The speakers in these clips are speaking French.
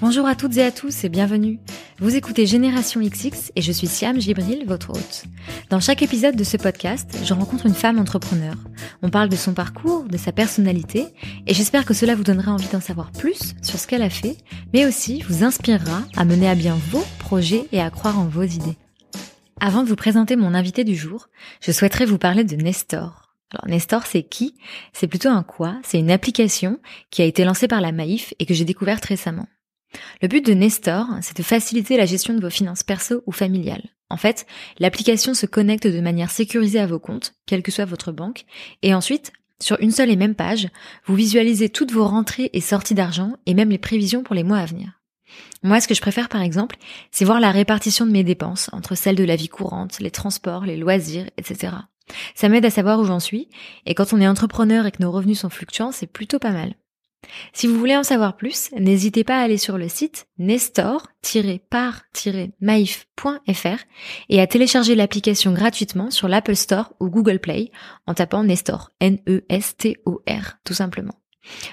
Bonjour à toutes et à tous et bienvenue. Vous écoutez Génération XX et je suis Siam Gibril, votre hôte. Dans chaque épisode de ce podcast, je rencontre une femme entrepreneur. On parle de son parcours, de sa personnalité et j'espère que cela vous donnera envie d'en savoir plus sur ce qu'elle a fait, mais aussi vous inspirera à mener à bien vos projets et à croire en vos idées. Avant de vous présenter mon invité du jour, je souhaiterais vous parler de Nestor. Alors Nestor, c'est qui? C'est plutôt un quoi? C'est une application qui a été lancée par la Maïf et que j'ai découverte récemment. Le but de Nestor, c'est de faciliter la gestion de vos finances perso ou familiales. En fait, l'application se connecte de manière sécurisée à vos comptes, quelle que soit votre banque, et ensuite, sur une seule et même page, vous visualisez toutes vos rentrées et sorties d'argent et même les prévisions pour les mois à venir. Moi, ce que je préfère par exemple, c'est voir la répartition de mes dépenses entre celles de la vie courante, les transports, les loisirs, etc. Ça m'aide à savoir où j'en suis, et quand on est entrepreneur et que nos revenus sont fluctuants, c'est plutôt pas mal. Si vous voulez en savoir plus, n'hésitez pas à aller sur le site nestor-par-maif.fr et à télécharger l'application gratuitement sur l'Apple Store ou Google Play en tapant Nestor, N-E-S-T-O-R, tout simplement.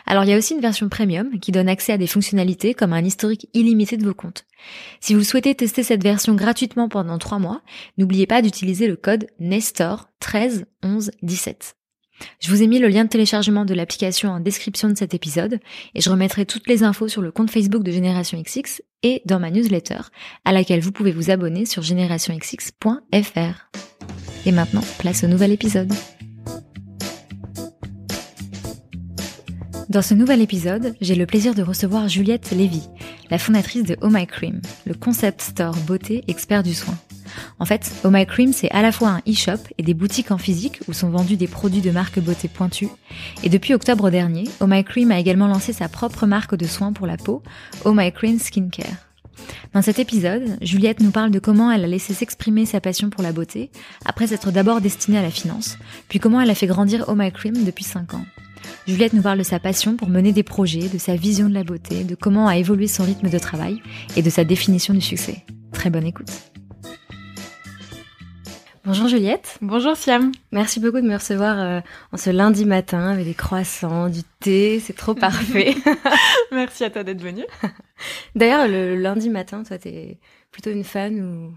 Alors il y a aussi une version premium qui donne accès à des fonctionnalités comme un historique illimité de vos comptes. Si vous souhaitez tester cette version gratuitement pendant 3 mois, n'oubliez pas d'utiliser le code Nestor 13 11 17. Je vous ai mis le lien de téléchargement de l'application en description de cet épisode et je remettrai toutes les infos sur le compte Facebook de Génération XX et dans ma newsletter à laquelle vous pouvez vous abonner sur générationxx.fr. Et maintenant, place au nouvel épisode. Dans ce nouvel épisode, j'ai le plaisir de recevoir Juliette Lévy, la fondatrice de Oh My Cream, le concept store beauté expert du soin. En fait, Oh My Cream, c'est à la fois un e-shop et des boutiques en physique où sont vendus des produits de marque beauté pointue. Et depuis octobre dernier, Oh My Cream a également lancé sa propre marque de soins pour la peau, Oh My Cream Skincare. Dans cet épisode, Juliette nous parle de comment elle a laissé s'exprimer sa passion pour la beauté, après s'être d'abord destinée à la finance, puis comment elle a fait grandir Oh My Cream depuis 5 ans. Juliette nous parle de sa passion pour mener des projets, de sa vision de la beauté, de comment a évolué son rythme de travail et de sa définition du succès. Très bonne écoute. Bonjour Juliette. Bonjour Siam. Merci beaucoup de me recevoir euh, en ce lundi matin avec des croissants, du thé, c'est trop parfait. Merci à toi d'être venue. D'ailleurs, le lundi matin, toi, t'es plutôt une fan ou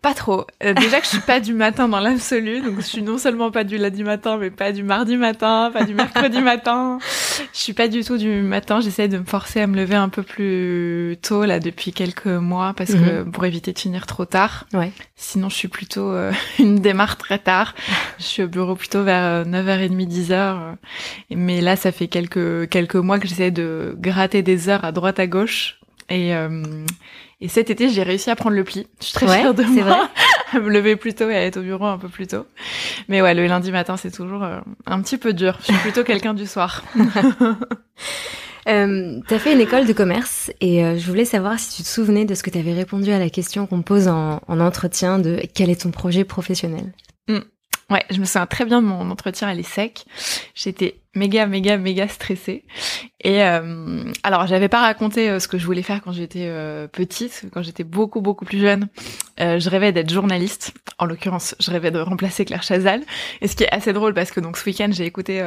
pas trop. Euh, déjà que je suis pas du matin dans l'absolu, donc je suis non seulement pas du lundi matin, mais pas du mardi matin, pas du mercredi matin. Je suis pas du tout du matin. J'essaie de me forcer à me lever un peu plus tôt là depuis quelques mois parce que mhm. pour éviter de finir trop tard. Ouais. Sinon, je suis plutôt euh, une démarre très tard. Je suis au bureau plutôt vers 9h30, 10h. Euh, mais là, ça fait quelques quelques mois que j'essaie de gratter des heures à droite à gauche et et cet été, j'ai réussi à prendre le pli. Je suis très fière de moi. Vrai. à me lever plus tôt et à être au bureau un peu plus tôt. Mais ouais, le lundi matin, c'est toujours euh, un petit peu dur. Je suis plutôt quelqu'un du soir. euh, tu as fait une école de commerce et euh, je voulais savoir si tu te souvenais de ce que tu avais répondu à la question qu'on pose en, en, entretien de quel est ton projet professionnel? Mm. Ouais, je me souviens très bien de mon entretien à l'ESSEC. J'étais méga, méga, méga stressée. Et euh, alors, j'avais pas raconté euh, ce que je voulais faire quand j'étais euh, petite, quand j'étais beaucoup, beaucoup plus jeune. Euh, je rêvais d'être journaliste. En l'occurrence, je rêvais de remplacer Claire Chazal. Et ce qui est assez drôle, parce que donc ce week-end, j'ai écouté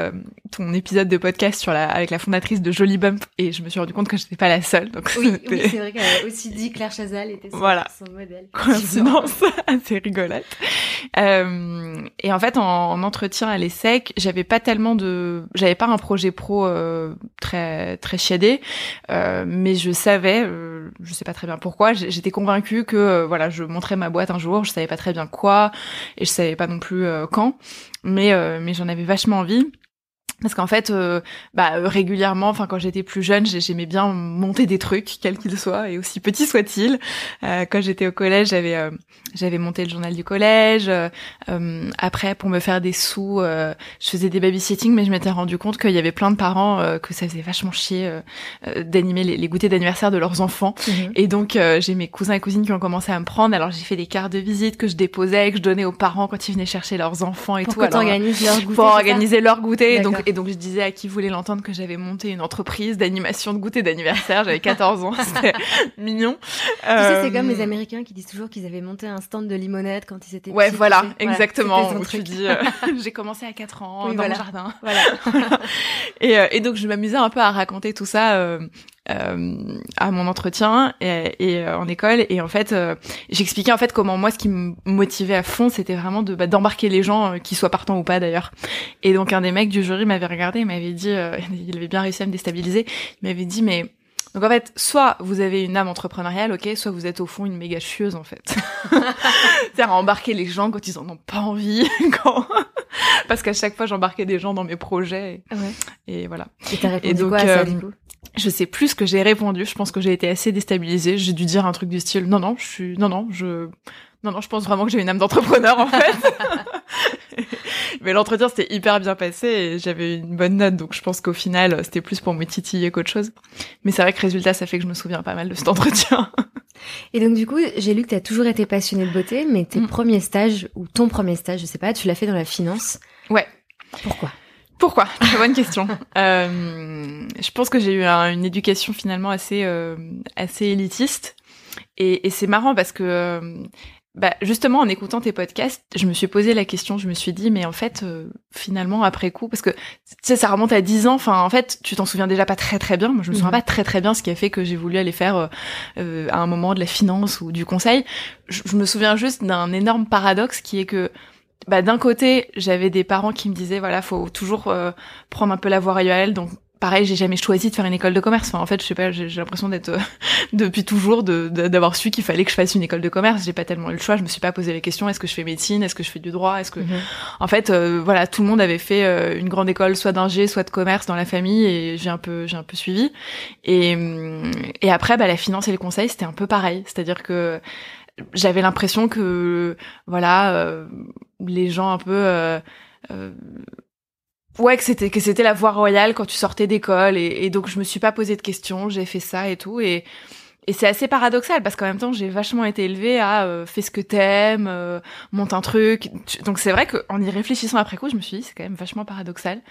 ton épisode de podcast sur la, avec la fondatrice de Jolie Bump, et je me suis rendu compte que j'étais pas la seule. Donc oui, oui c'est vrai qu'elle a aussi dit Claire Chazal était son, voilà. son modèle. Coïncidence assez rigolote. et et en fait, en, entretien à l'ESSEC, j'avais pas tellement de, j'avais pas un projet pro euh, très très chiadé, euh, mais je savais, euh, je sais pas très bien pourquoi, j'étais convaincue que euh, voilà, je montrais ma boîte un jour, je savais pas très bien quoi, et je savais pas non plus quand, mais mais j'en avais vachement envie parce qu'en fait euh, bah régulièrement enfin quand j'étais plus jeune j'aimais bien monter des trucs quels qu'ils soient et aussi petits soient-ils. Euh, quand j'étais au collège j'avais euh, j'avais monté le journal du collège. Euh, après pour me faire des sous je faisais des babysitting mais je m'étais rendu compte qu'il y avait plein de parents que ça faisait vachement chier d'animer les, les, goûters d'anniversaire de leurs enfants. Mhm. et donc j'ai mes cousins et cousines qui ont commencé à me prendre. Alors j'ai fait des cartes de visite que je déposais que je donnais aux parents quand ils venaient chercher leurs enfants et pour tout. alors, leur goûter, pour organiser leur goûter. Donc et donc je disais à qui voulait l'entendre que j'avais monté une entreprise d'animation de goûter d'anniversaire. J'avais 14 ans, c'était mignon. Tu sais, c'est comme les euh, Américains qui disent toujours qu'ils avaient monté un stand de limonade quand ils étaient Ouais, voilà, exactement. tu dis, euh, j'ai commencé à 4 ans dans le mon jardin. Voilà. et, euh, et, donc je m'amusais un peu à raconter tout ça euh, à mon entretien et, et en école et en fait j'expliquais en fait comment moi ce qui me motivait à fond c'était vraiment de bah, d'embarquer les gens qui soient partants ou pas d'ailleurs et donc un des mecs du jury m'avait regardé il m'avait dit il avait bien réussi à me déstabiliser il m'avait dit mais donc en fait, soit vous avez une âme entrepreneuriale, ok, soit vous êtes au fond une méga chieuse en fait. C'est-à-dire embarquer les gens quand ils en ont pas envie, quand parce qu'à chaque fois j'embarquais des gens dans mes projets. Et, ouais. et voilà. Et t'as répondu donc, quoi à ça euh, du coup? Je sais plus ce que j'ai répondu. Je pense que j'ai été assez déstabilisée. J'ai dû dire un truc du style non non, je suis non non, je non non, je pense vraiment que j'ai une âme d'entrepreneur en fait. Mais l'entretien c'était hyper bien passé et j'avais une bonne note, donc je pense qu'au final c'était plus pour me titiller qu'autre chose. Mais c'est vrai que résultat, ça fait que je me souviens pas mal de cet entretien. Et donc du coup, j'ai lu que tu as toujours été passionnée de beauté, mais tes mm. premiers stages ou ton premier stage, je sais pas, tu l'as fait dans la finance. Ouais. Pourquoi? Pourquoi? Très bonne question. euh, je pense que j'ai eu une éducation finalement assez euh, assez élitiste et, et c'est marrant parce que euh, bah justement en écoutant tes podcasts, je me suis posé la question, je me suis dit mais en fait euh, finalement après coup parce que tu sais ça remonte à 10 ans, enfin en fait, tu t'en souviens déjà pas très très bien. Moi je me souviens mhm. pas très très bien ce qui a fait que j'ai voulu aller faire euh, à un moment de la finance ou du conseil. Je, je me souviens juste d'un énorme paradoxe qui est que bah d'un côté, j'avais des parents qui me disaient voilà, faut toujours prendre un peu la voie royale donc pareil, j'ai jamais choisi de faire une école de commerce. Enfin, en fait, je sais pas, j'ai l'impression d'être euh, depuis toujours d'avoir su qu'il fallait que je fasse une école de commerce. J'ai pas tellement eu le choix. Je me suis pas posé les questions. Est-ce que je fais médecine? Est-ce que je fais du droit? Est-ce que, mhm. en fait, euh, voilà, tout le monde avait fait euh, une grande école, soit d'ingé, soit de commerce dans la famille, et j'ai un peu, j'ai un peu suivi. Et et après, bah, la finance et le conseil, c'était un peu pareil. C'est-à-dire que j'avais l'impression que, voilà, les gens un peu ouais que c'était que c'était la voie royale quand tu sortais d'école et, donc je me suis pas posé de questions j'ai fait ça et tout et et c'est assez paradoxal parce qu'en même temps j'ai vachement été élevée à euh, fais ce que t'aimes euh, monte un truc. Donc c'est vrai qu'en y réfléchissant après coup je me suis dit c'est quand même vachement paradoxal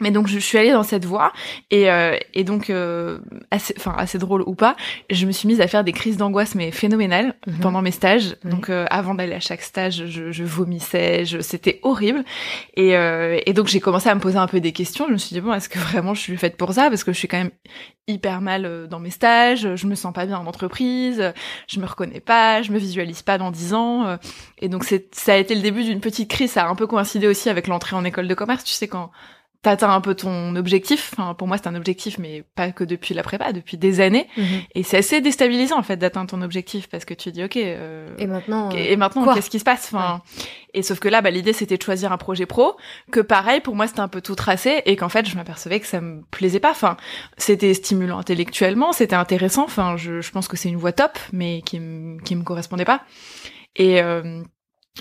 mais donc je suis allée dans cette voie et, euh, et donc euh, assez, enfin assez drôle ou pas, je me suis mise à faire des crises d'angoisse mais phénoménales mhm. pendant mes stages. Donc euh, avant d'aller à chaque stage, je, je vomissais, je, c'était horrible. Et, euh, et donc j'ai commencé à me poser un peu des questions. Je me suis dit bon est-ce que vraiment je suis faite pour ça? Parce que je suis quand même hyper mal dans mes stages, je me sens pas bien en entreprise, je me reconnais pas, je me visualise pas dans dix ans. Et donc c'est ça a été le début d'une petite crise. Ça a un peu coïncidé aussi avec l'entrée en école de commerce. Tu sais quand t'atteins un peu ton objectif. Enfin, pour moi, c'est un objectif, mais pas que depuis la prépa, depuis des années. Mhm. Et c'est assez déstabilisant en fait d'atteindre ton objectif parce que tu dis ok. Euh, et maintenant. Et maintenant, qu'est-ce qui se passe? Enfin. Et sauf que là, bah, l'idée c'était de choisir un projet pro. Que pareil, pour moi, c'était un peu tout tracé et qu'en fait, je m'apercevais que ça me plaisait pas. Enfin, c'était stimulant intellectuellement, c'était intéressant. Enfin, je, je pense que c'est une voie top, mais qui me qui me correspondait pas. Et euh,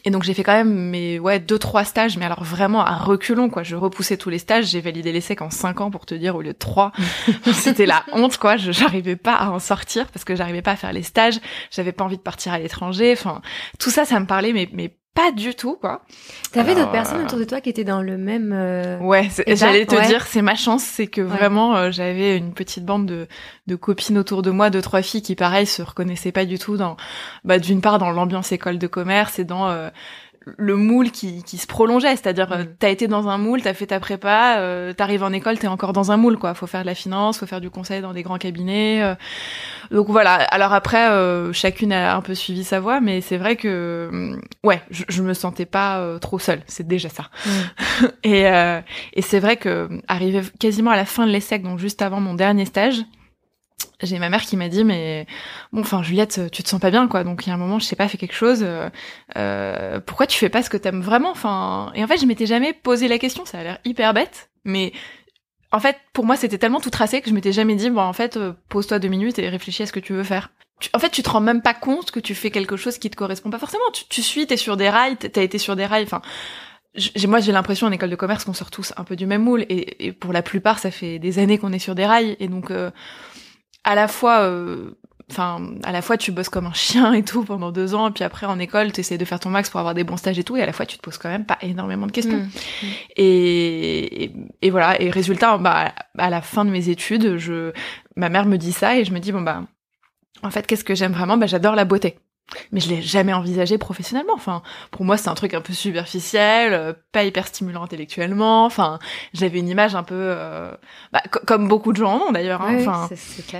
et donc j'ai fait quand même mes ouais deux trois stages, mais alors vraiment à reculons quoi. Je repoussais tous les stages, j'ai validé l'essai en cinq ans pour te dire au lieu de trois. C'était la honte quoi. Je j'arrivais pas à en sortir parce que j'arrivais pas à faire les stages. J'avais pas envie de partir à l'étranger. Enfin tout ça, ça me parlait mais mais pas du tout quoi. T'avais d'autres personnes euh, autour de toi qui étaient dans le même euh, Ouais, j'allais te dire c'est ma chance, c'est que vraiment euh, j'avais une petite bande de, de copines autour de moi, deux trois filles qui pareil se reconnaissaient pas du tout dans bah d'une part dans l'ambiance école de commerce et dans le moule qui, qui se prolongeait, c'est-à-dire tu euh, mm. t'as été dans un moule, t'as fait ta prépa, euh, t'arrives en école, t'es encore dans un moule quoi. Faut faire de la finance, faut faire du conseil dans des grands cabinets. Euh. Donc voilà. Alors après, euh, chacune a un peu suivi sa voie, mais c'est vrai que ouais, je, je me sentais pas trop seule. C'est déjà ça. Mm. et et c'est vrai que arrivé quasiment à la fin de l'ESSEC, donc juste avant mon dernier stage j'ai ma mère qui m'a dit mais bon enfin Juliette tu te sens pas bien quoi. Donc il y a un moment je sais pas fait quelque chose. Euh, euh pourquoi tu fais pas ce que t'aimes vraiment? Enfin et en fait je m'étais jamais posé la question. Ça a l'air hyper bête mais en fait pour moi c'était tellement tout tracé que je m'étais jamais dit bon en fait euh, pose-toi deux minutes et réfléchis à ce que tu veux faire. En fait tu te rends même pas compte que tu fais quelque chose qui te correspond pas forcément. Tu, tu suis t'es sur des rails t'as été sur des rails. Enfin moi j'ai l'impression en école de commerce qu'on sort tous un peu du même moule. Et, et, pour la plupart ça fait des années qu'on est sur des rails. Et donc euh, à la fois euh, enfin à la fois tu bosses comme un chien et tout pendant deux ans et puis après en école tu essaies de faire ton max pour avoir des bons stages et tout et à la fois tu te poses quand même pas énormément de questions mmh. Mmh. Et, et, voilà et résultat bah à la fin de mes études je ma mère me dit ça et je me dis bon bah en fait qu'est-ce que j'aime vraiment? Bah j'adore la beauté mais je l'ai jamais envisagé professionnellement. Enfin, pour moi, c'est un truc un peu superficiel, euh, pas hyper stimulant intellectuellement. Enfin, j'avais une image un peu, euh, bah, comme beaucoup de gens en ont d'ailleurs. Hein. enfin,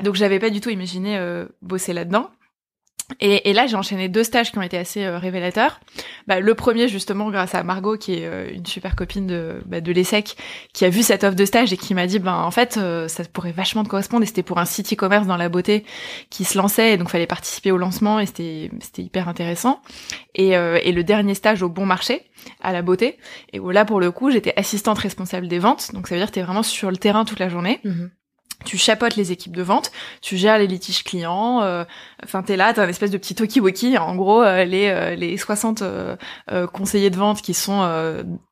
donc j'avais pas du tout imaginé euh, bosser là-dedans. Et, et, là, j'ai enchaîné deux stages qui ont été assez euh, révélateurs. Bah, le premier, justement, grâce à Margot, qui est euh, une super copine de, bah, de l'ESSEC, qui a vu cette offre de stage et qui m'a dit, ben en fait, euh, ça pourrait vachement te correspondre. Et c'était pour un site e-commerce dans la beauté qui se lançait, et donc fallait participer au lancement, et c'était hyper intéressant. Et, et le dernier stage au Bon Marché, à la beauté, et où là, pour le coup, j'étais assistante responsable des ventes. Donc ça veut dire que t'es vraiment sur le terrain toute la journée. Mhm tu chapotes les équipes de vente, tu gères les litiges clients, euh, enfin t'es là, t'as un espèce de petit talkie-walkie, en gros euh, les euh, les 60 conseillers de vente qui sont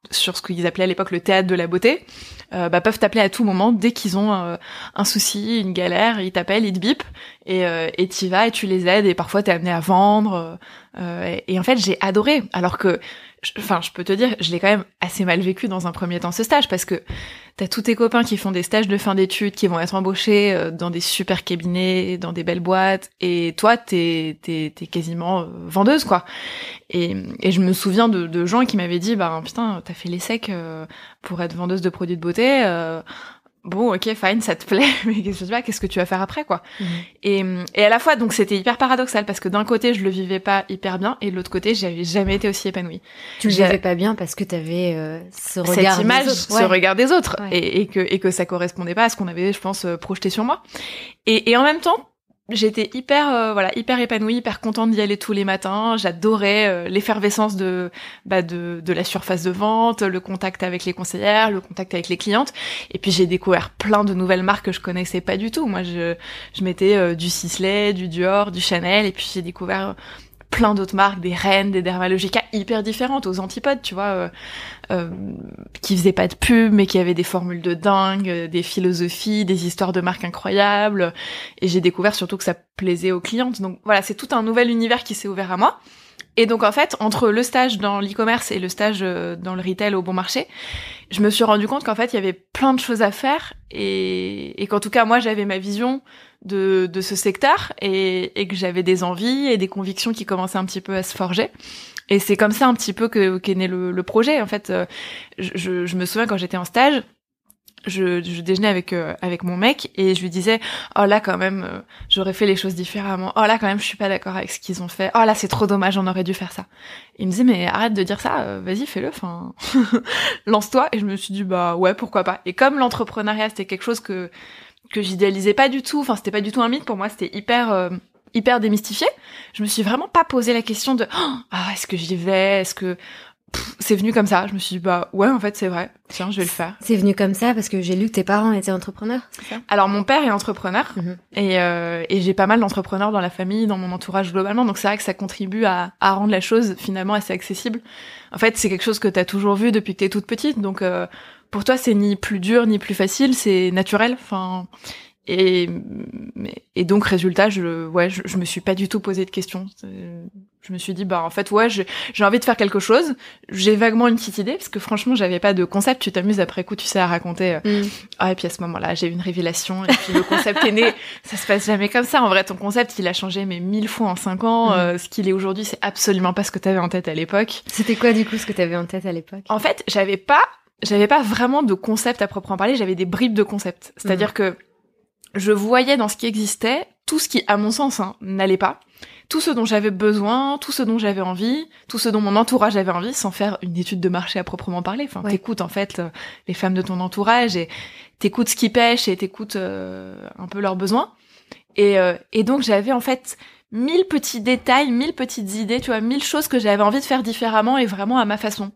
sur ce qu'ils appelaient à l'époque le théâtre de la beauté, bah, peuvent t'appeler à tout moment dès qu'ils ont un souci, une galère, ils t'appellent, ils te bipent et et t'y vas et tu les aides. Et parfois t'es amené à vendre et, et en fait j'ai adoré alors que enfin, je peux te dire, je l'ai quand même assez mal vécu dans un premier temps ce stage parce que t'as tous tes copains qui font des stages de fin d'études, qui vont être embauchés euh, dans des super cabinets, dans des belles boîtes, et toi, t'es t'es t'es quasiment euh, vendeuse quoi. Et, et je me souviens de, de gens qui m'avaient dit, bah putain, t'as fait l'essai euh, pour être vendeuse de produits de beauté bon ok fine ça te plaît mais qu'est-ce que qu'est-ce que tu vas faire après quoi. Mhm. et, et à la fois donc c'était hyper paradoxal parce que d'un côté je le vivais pas hyper bien et de l'autre côté j'avais jamais été aussi épanouie. Tu le vivais pas bien parce que t'avais euh, ce regard cette image ce regard des autres et, et, que et que ça correspondait pas à ce qu'on avait je pense euh, projeté sur moi. Et, et en même temps j'étais hyper euh, voilà hyper épanouie hyper contente d'y aller tous les matins. J'adorais euh, l'effervescence de bah de de la surface de vente le contact avec les conseillères le contact avec les clientes. Et puis j'ai découvert plein de nouvelles marques que je connaissais pas du tout. Moi je je mettais euh, du Sisley du Dior du Chanel. Et puis j'ai découvert plein d'autres marques, des Rennes, des Dermalogica hyper différentes aux antipodes, tu vois, euh, euh, qui faisaient pas de pub, mais qui avaient des formules de dingue, euh, des philosophies, des histoires de marques incroyables. Et j'ai découvert surtout que ça plaisait aux clientes. Donc voilà, c'est tout un nouvel univers qui s'est ouvert à moi. Et donc en fait, entre le stage dans l'e-commerce et le stage euh, dans le retail au bon marché, je me suis rendu compte qu'en fait, il y avait plein de choses à faire et, et qu'en tout cas, moi, j'avais ma vision de, de ce secteur et, et que j'avais des envies et des convictions qui commençaient un petit peu à se forger. Et c'est comme ça un petit peu que qu'est né le, le, projet. En fait, euh, je, je me souviens quand j'étais en stage, je, je déjeunais avec euh, avec mon mec et je lui disais oh là quand même euh, j'aurais fait les choses différemment. Oh là quand même je suis pas d'accord avec ce qu'ils ont fait. Oh là c'est trop dommage on aurait dû faire ça il me disait mais arrête de dire ça vas-y fais-le enfin lance-toi et je me suis dit bah ouais pourquoi pas et comme l'entrepreneuriat c'était quelque chose que que j'idéalisais pas du tout enfin c'était pas du tout un mythe pour moi c'était hyper hyper démystifié je me suis vraiment pas posé la question de oh, ah est-ce que j'y vais? Est-ce que c'est venu comme ça. Je me suis dit, bah ouais, en fait, c'est vrai. Tiens, je vais le faire. C'est venu comme ça parce que j'ai lu que tes parents étaient entrepreneurs, c'est ça? Alors, mon père est entrepreneur mhm. et, euh, et j'ai pas mal d'entrepreneurs dans la famille, dans mon entourage globalement. Donc, c'est vrai que ça contribue à, à, rendre la chose finalement assez accessible. En fait, c'est quelque chose que t'as toujours vu depuis que t'es toute petite. Donc, euh, pour toi, c'est ni plus dur ni plus facile, c'est naturel. Enfin, et, et donc résultat, je ouais, je, je, me suis pas du tout posé de questions. Je me suis dit bah en fait ouais, j'ai envie de faire quelque chose. J'ai vaguement une petite idée parce que franchement j'avais pas de concept. Tu t'amuses après coup, tu sais à raconter. Euh, mm. Ah et puis à ce moment-là j'ai eu une révélation et puis le concept est né. Ça se passe jamais comme ça. En vrai ton concept il a changé mais mille fois en cinq ans. Mm. Euh, ce qu'il est aujourd'hui c'est absolument pas ce que t'avais en tête à l'époque. C'était quoi du coup ce que t'avais en tête à l'époque? En fait j'avais pas j'avais pas vraiment de concept à proprement parler. J'avais des bribes de concept. C'est-à-dire mm. que je voyais dans ce qui existait tout ce qui, à mon sens, hein, n'allait pas, tout ce dont j'avais besoin, tout ce dont j'avais envie, tout ce dont mon entourage avait envie, sans faire une étude de marché à proprement parler. Enfin, t'écoutes en fait euh, les femmes de ton entourage et t'écoutes ce qui pêche et t'écoutes euh, un peu leurs besoins. Et, euh, et donc j'avais en fait mille petits détails, mille petites idées, tu vois, mille choses que j'avais envie de faire différemment et vraiment à ma façon.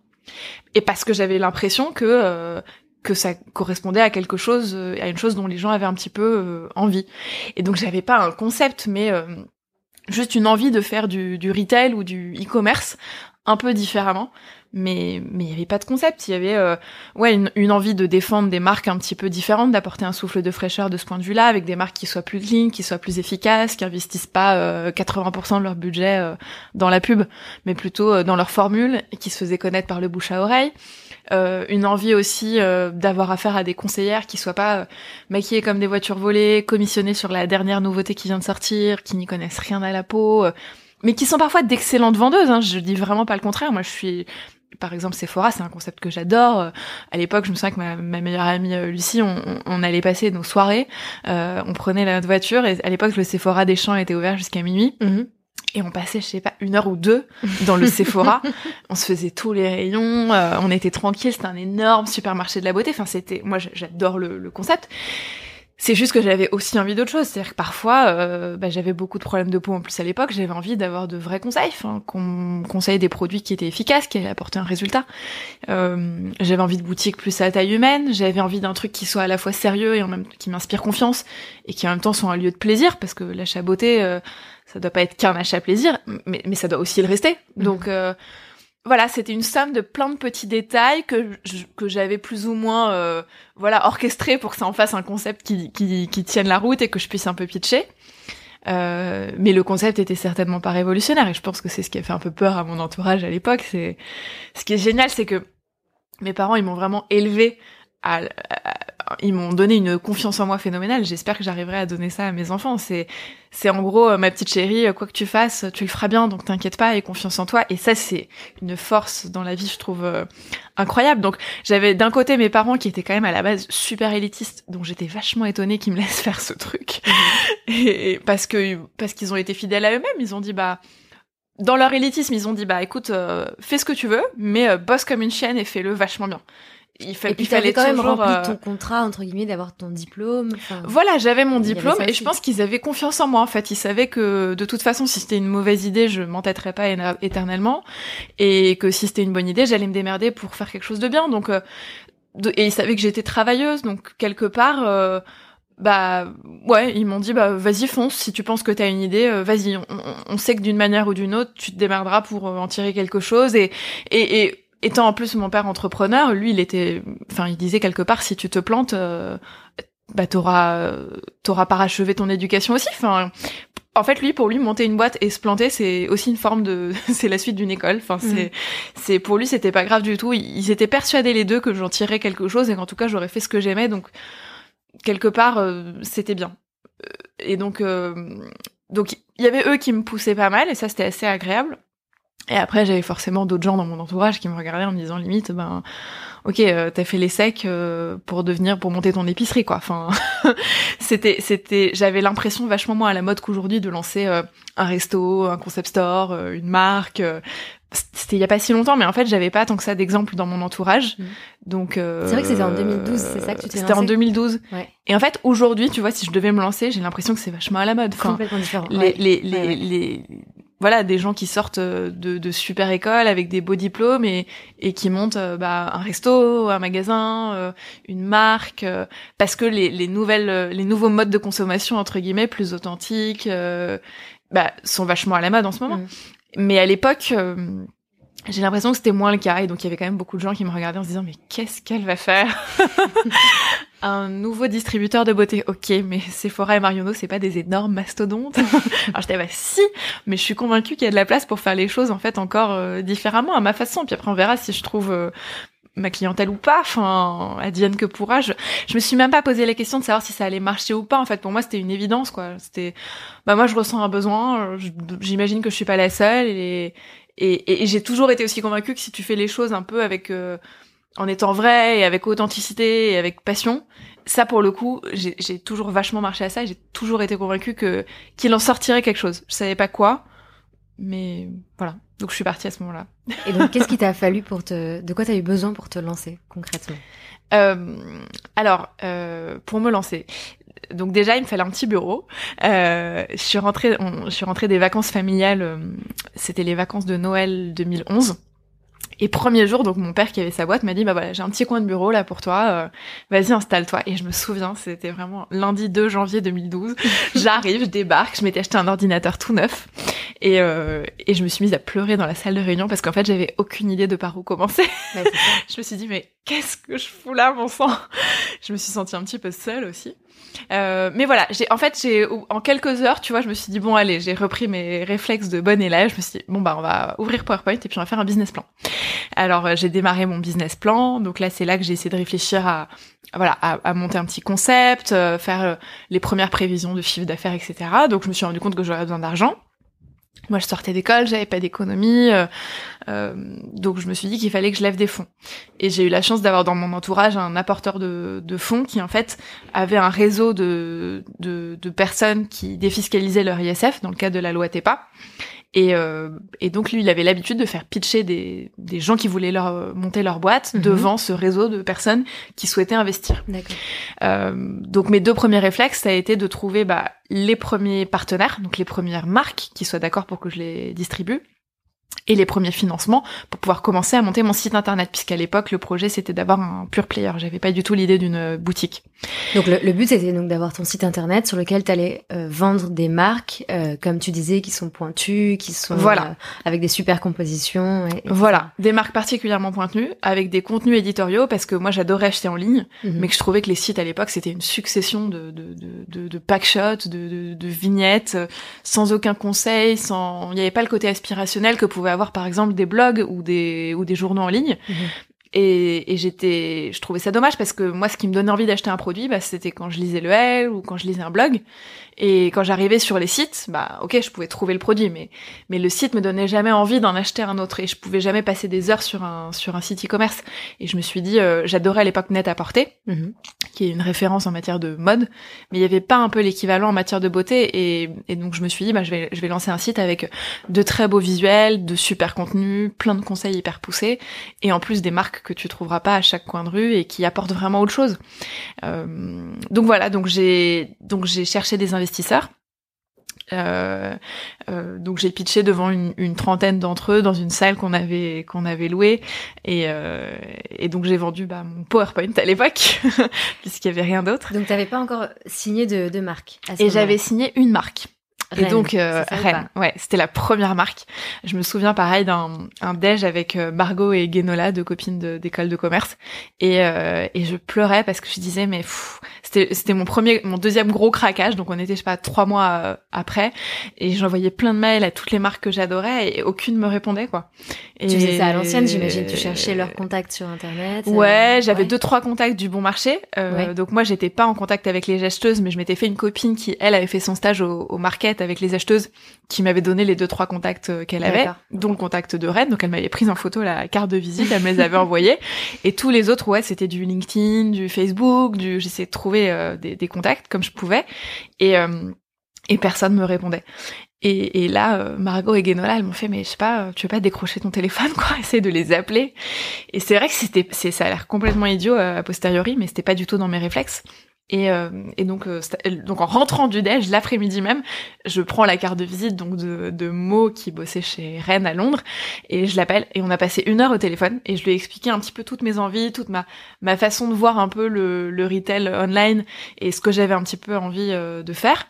Et parce que j'avais l'impression que que ça correspondait à quelque chose, euh, à une chose dont les gens avaient un petit peu euh, envie. Et donc j'avais pas un concept, mais euh, juste une envie de faire du retail ou du e-commerce un peu différemment. Mais mais il y avait pas de concept, il y avait ouais une, envie de défendre des marques un petit peu différentes, d'apporter un souffle de fraîcheur de ce point de vue-là, avec des marques qui soient plus clean, qui soient plus efficaces, qui investissent pas 80% de leur budget dans la pub, mais plutôt dans leur formule et qui se faisaient connaître par le bouche à oreille. Euh, une envie aussi euh, d'avoir affaire à des conseillères qui soient pas euh, maquillées comme des voitures volées, commissionnées sur la dernière nouveauté qui vient de sortir, qui n'y connaissent rien à la peau. mais qui sont parfois d'excellentes vendeuses. Hein, je dis vraiment pas le contraire. Moi, je suis par exemple Sephora, c'est un concept que j'adore. Euh, à l'époque, je me souviens que ma, ma meilleure amie euh, Lucie, on, on, allait passer nos soirées, euh, on prenait la voiture et à l'époque le Sephora des Champs était ouvert jusqu'à minuit. Mhm. Et on passait, je sais pas, une heure ou deux dans le Sephora. on se faisait tous les rayons, euh, on était tranquille. C'était un énorme supermarché de la beauté. Enfin, c'était, moi, j'adore le, le concept. C'est juste que j'avais aussi envie d'autre chose. C'est-à-dire que parfois, euh, bah, j'avais beaucoup de problèmes de peau en plus à l'époque. J'avais envie d'avoir de vrais conseils, enfin, qu'on conseille des produits qui étaient efficaces, qui allaient apporter un résultat. Euh, j'avais envie de boutiques plus à taille humaine. J'avais envie d'un truc qui soit à la fois sérieux et en même qui m'inspire confiance et qui en même temps soit un lieu de plaisir parce que l'achat beauté, euh, ça doit pas être qu'un achat plaisir, mais, mais ça doit aussi le rester. Mmh. Donc euh, voilà, c'était une somme de plein de petits détails que j'avais plus ou moins euh, voilà orchestré pour que ça en fasse un concept qui, qui, qui tienne la route et que je puisse un peu pitcher. Euh, mais le concept était certainement pas révolutionnaire et je pense que c'est ce qui a fait un peu peur à mon entourage à l'époque. C'est ce qui est génial, c'est que mes parents ils m'ont vraiment élevé à, ils m'ont donné une confiance en moi phénoménale. J'espère que j'arriverai à donner ça à mes enfants. C'est, c'est en gros, euh, ma petite chérie, euh, quoi que tu fasses, tu le feras bien, donc t'inquiète pas, et confiance en toi. Et ça, c'est une force dans la vie, je trouve, euh, incroyable. Donc, j'avais d'un côté mes parents qui étaient quand même à la base super élitistes, dont j'étais vachement étonnée qu'ils me laissent faire ce truc. Mhm. et, parce que, parce qu'ils ont été fidèles à eux-mêmes, ils ont dit, bah, dans leur élitisme, ils ont dit, bah, écoute, fais ce que tu veux, mais bosse comme une chienne et fais-le vachement bien il, fa et puis fallait quand même rempli ton euh, contrat entre guillemets d'avoir ton diplôme. Voilà, j'avais mon diplôme et je pense qu'ils avaient confiance en moi. En fait, ils savaient que de toute façon, si c'était une mauvaise idée, je m'entêterais pas éternellement et que si c'était une bonne idée, j'allais me démerder pour faire quelque chose de bien. Donc, euh, et ils savaient que j'étais travailleuse, donc quelque part. Euh, bah ouais, ils m'ont dit bah vas-y fonce si tu penses que t'as une idée, vas-y. On, on, sait que d'une manière ou d'une autre, tu te démerderas pour en tirer quelque chose et et, et étant en plus mon père entrepreneur, lui, il était, enfin, il disait quelque part, si tu te plantes, euh, bah t'auras, t'auras parachevé ton éducation aussi. Enfin, en fait, lui, pour lui, monter une boîte et se planter, c'est aussi une forme de, c'est la suite d'une école. Enfin, c'est, mm. c'est pour lui, c'était pas grave du tout. Ils, étaient persuadés les deux que j'en tirais quelque chose et qu'en tout cas, j'aurais fait ce que j'aimais. Donc, quelque part, euh, c'était bien. Euh, et donc, donc, il y avait eux qui me poussaient pas mal et ça, c'était assez agréable. Et après, j'avais forcément d'autres gens dans mon entourage qui me regardaient en me disant limite, ben, ok, euh, t'as fait les secs euh, pour devenir, pour monter ton épicerie, quoi. Enfin, c'était, c'était, j'avais l'impression vachement moins à la mode qu'aujourd'hui de lancer euh, un resto, un concept store, une marque. c'était il y a pas si longtemps, mais en fait, j'avais pas tant que ça d'exemples dans mon entourage. Mmh. Donc, c'est vrai que c'était en 2012, c'est ça que tu t'es C'était en 2012. Ouais. Et en fait, aujourd'hui, tu vois, si je devais me lancer, j'ai l'impression que c'est vachement à la mode. Enfin, Complètement différent. Les, les, les, les voilà des gens qui sortent euh, de, de, super écoles avec des beaux diplômes et, et qui montent euh, bah, un resto, un magasin, euh, une marque, parce que les, les nouvelles, les nouveaux modes de consommation entre guillemets plus authentiques, bah, sont vachement à la mode en ce moment. Mm. Mais à l'époque, j'ai l'impression que c'était moins le cas et donc il y avait quand même beaucoup de gens qui me regardaient en se disant mais qu'est-ce qu'elle va faire? Un nouveau distributeur de beauté ok mais Sephora et Marionneau c'est pas des énormes mastodontes? Alors j'étais bah si mais je suis convaincue qu'il y a de la place pour faire les choses en fait encore euh, différemment à ma façon puis après on verra si je trouve euh, ma clientèle ou pas, enfin, advienne que pourra. Je, je me suis même pas posé la question de savoir si ça allait marcher ou pas. En fait, pour moi, c'était une évidence, quoi. C'était, bah moi, je ressens un besoin. J'imagine que je suis pas la seule et, et, et, j'ai toujours été aussi convaincue que si tu fais les choses un peu avec euh, en étant vrai et avec authenticité et avec passion, ça pour le coup, j'ai toujours vachement marché à ça et j'ai toujours été convaincue que qu'il en sortirait quelque chose. Je savais pas quoi, mais voilà. Donc je suis partie à ce moment-là. Et donc qu'est-ce qui t'a fallu pour te, de quoi t'as eu besoin pour te lancer concrètement? Euh, Alors euh, pour me lancer, donc déjà il me fallait un petit bureau. Euh, je suis rentrée, je suis rentrée des vacances familiales. Euh, c'était les vacances de Noël 2011. Et premier jour, donc mon père qui avait sa boîte m'a dit bah voilà j'ai un petit coin de bureau là pour toi, euh, vas-y installe-toi. Et je me souviens, c'était vraiment lundi 2 janvier 2012. J'arrive, je débarque, je m'étais acheté un ordinateur tout neuf et, euh, et je me suis mise à pleurer dans la salle de réunion parce qu'en fait j'avais aucune idée de par où commencer. je me suis dit mais qu'est-ce que je fous là mon sang? Je me suis sentie un petit peu seule aussi. Euh, mais voilà, j'ai en fait j'ai en quelques heures, tu vois, je me suis dit bon allez, j'ai repris mes réflexes de bonne élève. Je me suis dit bon bah on va ouvrir PowerPoint et puis on va faire un business plan. Alors euh, j'ai démarré mon business plan, donc là c'est là que j'ai essayé de réfléchir à voilà à, monter un petit concept, euh, faire les premières prévisions de chiffre d'affaires, etc. Donc je me suis rendu compte que j'aurais besoin d'argent. Moi, je sortais d'école, j'avais pas d'économie, euh, euh, donc je me suis dit qu'il fallait que je lève des fonds. Et j'ai eu la chance d'avoir dans mon entourage un apporteur de, fonds qui, en fait, avait un réseau de, de, de personnes qui défiscalisaient leur ISF dans le cadre de la loi TEPA. Et, euh, et, donc lui, il avait l'habitude de faire pitcher des, des gens qui voulaient leur monter leur boîte Mhm. devant ce réseau de personnes qui souhaitaient investir. Euh, donc mes deux premiers réflexes, ça a été de trouver bah, les premiers partenaires, donc les premières marques qui soient d'accord pour que je les distribue, et les premiers financements pour pouvoir commencer à monter mon site internet, puisqu'à l'époque le projet c'était d'avoir un pure player. J'avais pas du tout l'idée d'une euh, boutique. Donc le, le but c'était donc d'avoir ton site internet sur lequel tu allais vendre des marques, euh, comme tu disais, qui sont pointues, qui sont Voilà. euh, avec des super compositions. Et, et Voilà, des marques particulièrement pointues, avec des contenus éditoriaux, parce que moi j'adorais acheter en ligne, Mhm. mais que je trouvais que les sites à l'époque c'était une succession de de de, de, de packshots, de, de, de vignettes, euh, sans aucun conseil, sans il n'y avait pas le côté aspirationnel que pouvaient avoir par exemple des blogs ou des ou des journaux en ligne. Mhm. Et, et j'étais, je trouvais ça dommage parce que moi, ce qui me donnait envie d'acheter un produit, bah, c'était quand je lisais le L ou quand je lisais un blog. Et quand j'arrivais sur les sites, bah, ok, je pouvais trouver le produit, mais mais le site me donnait jamais envie d'en acheter un autre et je pouvais jamais passer des heures sur un sur un site e-commerce. Et je me suis dit, euh, j'adorais à l'époque Net à porter, Mhm. qui est une référence en matière de mode, mais il y avait pas un peu l'équivalent en matière de beauté. Et, et donc je me suis dit, bah, je vais je vais lancer un site avec de très beaux visuels, de super contenus, plein de conseils hyper poussés, et en plus des marques que tu trouveras pas à chaque coin de rue et qui apportent vraiment autre chose. Euh, donc voilà, donc j'ai donc j'ai cherché des investisseurs. Euh, euh, donc j'ai pitché devant une, une trentaine d'entre eux dans une salle qu'on avait qu'on avait louée. Et, euh, et donc j'ai vendu bah, mon PowerPoint à l'époque puisqu'il y avait rien d'autre. Donc t'avais pas encore signé de, de marque. à ce et j'avais signé une marque et donc euh, ça Rennes, ouais, c'était la première marque. Je me souviens pareil d'un un déj avec euh, Margot et Guénola, deux copines d'école de, commerce, et euh, et je pleurais parce que je disais mais c'était c'était mon premier, mon deuxième gros craquage, donc on était je sais pas trois mois euh, après, et j'envoyais plein de mails à toutes les marques que j'adorais et aucune me répondait quoi. Et Tu faisais ça à l'ancienne, j'imagine. Tu cherchais leurs contacts sur internet. euh, Ouais, j'avais ouais. deux trois contacts du bon marché. Euh, Ouais. Donc moi, j'étais pas en contact avec les acheteuses, mais je m'étais fait une copine qui, elle, avait fait son stage au, au market avec les acheteuses, qui m'avait donné les deux trois contacts euh, qu'elle avait, dont le contact de Rennes. Donc elle m'avait pris en photo la carte de visite, elle me les avait envoyés. Et tous les autres, ouais, c'était du LinkedIn, du Facebook, du. J'essayais de trouver euh, des, des contacts comme je pouvais, et euh, et personne me répondait. Et, et là, euh, Margot et Guénola, elles m'ont fait, mais je sais pas, tu veux pas décrocher ton téléphone, quoi, essayer de les appeler. Et c'est vrai que c'était, ça a l'air complètement idiot a posteriori, mais c'était pas du tout dans mes réflexes. Et, euh, et donc, euh, donc en rentrant du déj, l'après-midi même, je prends la carte de visite donc de, de Mo qui bossait chez Rennes à Londres et je l'appelle et on a passé une heure au téléphone et je lui ai expliqué un petit peu toutes mes envies, toute ma ma façon de voir un peu le, le retail online et ce que j'avais un petit peu envie euh, de faire.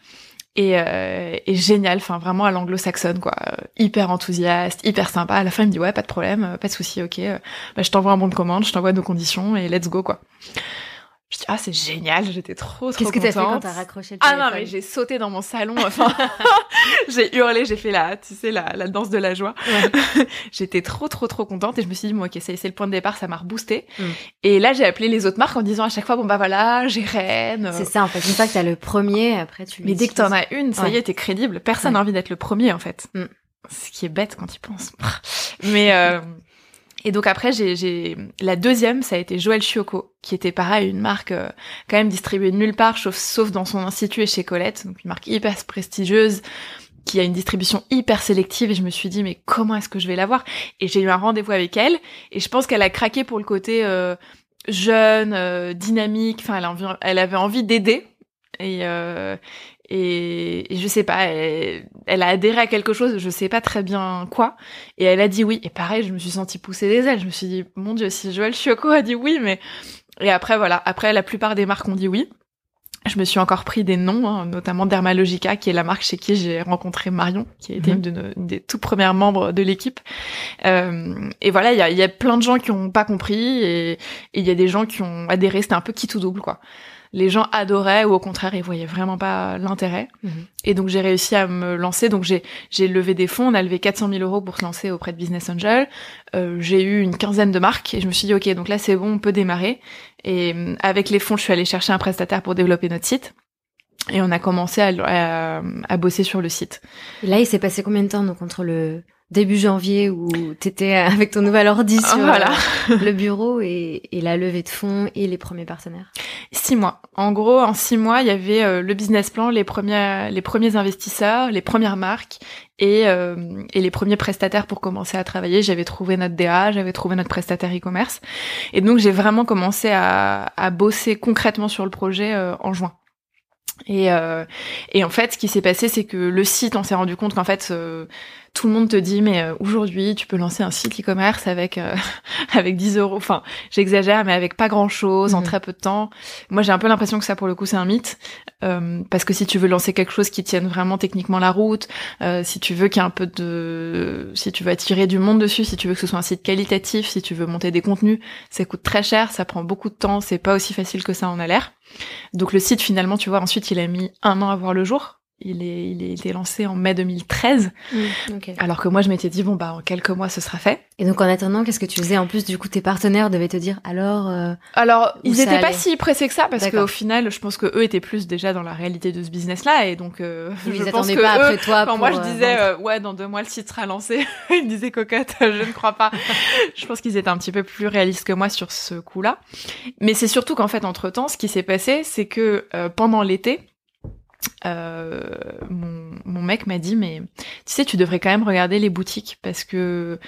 Et, euh, et génial, enfin vraiment à l'anglo-saxonne quoi, hyper enthousiaste, hyper sympa. À la fin il me dit ouais pas de problème, euh, pas de souci, ok, euh, bah, je t'envoie un bon de commande, je t'envoie nos conditions et let's go quoi. Je dis ah c'est génial, j'étais trop trop Qu'est-ce que t'as fait quand t'as raccroché le Ah téléphone non mais j'ai sauté dans mon salon, enfin j'ai hurlé, j'ai fait la, tu sais la, la danse de la joie. Ouais. J'étais trop trop trop contente et je me suis dit bon ok c'est c'est le point de départ, ça m'a reboosté. Mm. Et là j'ai appelé les autres marques en disant à chaque fois bon bah voilà j'ai Rennes. C'est ça en fait. Une fois que t'as le premier, après tu. Mais dès que t'en as une, ça y est, t'es crédible. Personne n'a Ouais. envie d'être le premier, en fait. Mm. Ce qui est bête quand tu penses. Mais euh, et donc après, j'ai, la deuxième, ça a été Joël Chioco, qui était pareil, une marque euh, quand même distribuée nulle part, sauf, dans son institut et chez Colette, donc une marque hyper prestigieuse qui a une distribution hyper sélective et je me suis dit mais comment est-ce que je vais l'avoir et j'ai eu un rendez-vous avec elle et je pense qu'elle a craqué pour le côté euh, jeune euh, dynamique enfin elle, avait envie d'aider et et, et je sais pas elle, elle a adhéré à quelque chose je sais pas très bien quoi et elle a dit oui et pareil je me suis sentie pousser des ailes je me suis dit mon dieu si Joël Chioco a dit oui mais et après voilà après la plupart des marques ont dit oui je me suis encore pris des noms, hein, notamment Dermalogica, qui est la marque chez qui j'ai rencontré Marion, qui a été Mhm. une, de nos- une des tout premières membres de l'équipe. Euh, et voilà, il y a, y a plein de gens qui ont pas compris et il y a des gens qui ont adhéré. C'était un peu qui tout double, quoi. Les gens adoraient ou au contraire, ils voyaient vraiment pas l'intérêt. Mhm. Et donc j'ai réussi à me lancer. Donc j'ai j'ai levé des fonds. On a levé 400 000 euros pour se lancer auprès de Business Angel. Euh, j'ai eu une quinzaine de marques et je me suis dit ok, donc là c'est bon, on peut démarrer. Et euh, avec les fonds, je suis allée chercher un prestataire pour développer notre site. Et on a commencé à, à, à bosser sur le site. Et là, il s'est passé combien de temps donc entre le début janvier où t'étais avec ton nouvel ordi sur Voilà. euh, le bureau et, et la levée de fonds et les premiers partenaires Six mois. En gros, en six mois, il y avait euh, le business plan, les premiers, les premiers investisseurs, les premières marques et, euh, et les premiers prestataires pour commencer à travailler. J'avais trouvé notre DA, j'avais trouvé notre prestataire e-commerce. Et donc, j'ai vraiment commencé à, à bosser concrètement sur le projet euh, en juin. Et, euh, et en fait, ce qui s'est passé, c'est que le site, on s'est rendu compte qu'en fait, euh, tout le monde te dit, mais euh, aujourd'hui, tu peux lancer un site e-commerce avec euh, avec 10 euros. Enfin, j'exagère, mais avec pas grand-chose, en Mhm. très peu de temps. Moi, j'ai un peu l'impression que ça, pour le coup, c'est un mythe, Euh, parce que si tu veux lancer quelque chose qui tienne vraiment techniquement la route, euh, si tu veux qu'il y ait un peu de, si tu veux attirer du monde dessus, si tu veux que ce soit un site qualitatif, si tu veux monter des contenus, ça coûte très cher, ça prend beaucoup de temps, c'est pas aussi facile que ça en a l'air. Donc le site finalement, tu vois, ensuite il a mis un an à voir le jour. Il est, il est été lancé en mai 2013, Ok. alors que moi je m'étais dit bon bah en quelques mois ce sera fait. Et donc en attendant, qu'est-ce que tu faisais? En plus, du coup, tes partenaires devaient te dire alors. euh, Alors ils ça étaient pas si pressés que ça parce qu'au final je pense que eux étaient plus déjà dans la réalité de ce business là et donc euh, ils je pense attendaient que pas eux, après toi. Quand moi je euh, disais euh, ouais dans deux mois le site sera lancé, ils me disaient cocotte, je ne crois pas. je pense qu'ils étaient un petit peu plus réalistes que moi sur ce coup-là. Mais c'est surtout qu'en fait entre temps ce qui s'est passé c'est que euh, pendant l'été euh, mon, mon mec m'a dit mais tu sais tu devrais quand même regarder les boutiques parce que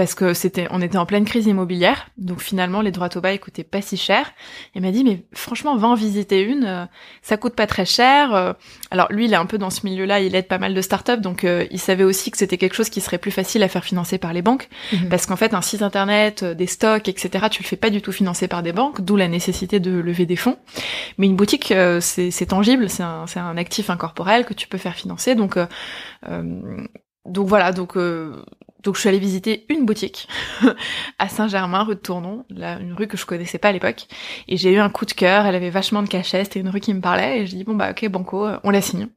parce que c'était on était en pleine crise immobilière donc finalement les droits au bail coûtaient pas si cher il m'a dit mais franchement va en visiter une euh, ça coûte pas très cher euh. alors lui il est un peu dans ce milieu là il aide pas mal de startups donc euh, il savait aussi que c'était quelque chose qui serait plus facile à faire financer par les banques Mhm. parce qu'en fait un site internet des stocks etc tu le fais pas du tout financer par des banques d'où la nécessité de lever des fonds mais une boutique c'est tangible c'est un actif incorporel que tu peux faire financer donc donc voilà donc euh, donc je suis allée visiter une boutique à Saint-Germain, rue de Tournon, là, une rue que je connaissais pas à l'époque. Et j'ai eu un coup de cœur, elle avait vachement de cachet, c'était une rue qui me parlait, et je dis bon bah ok banco, euh, on la signe.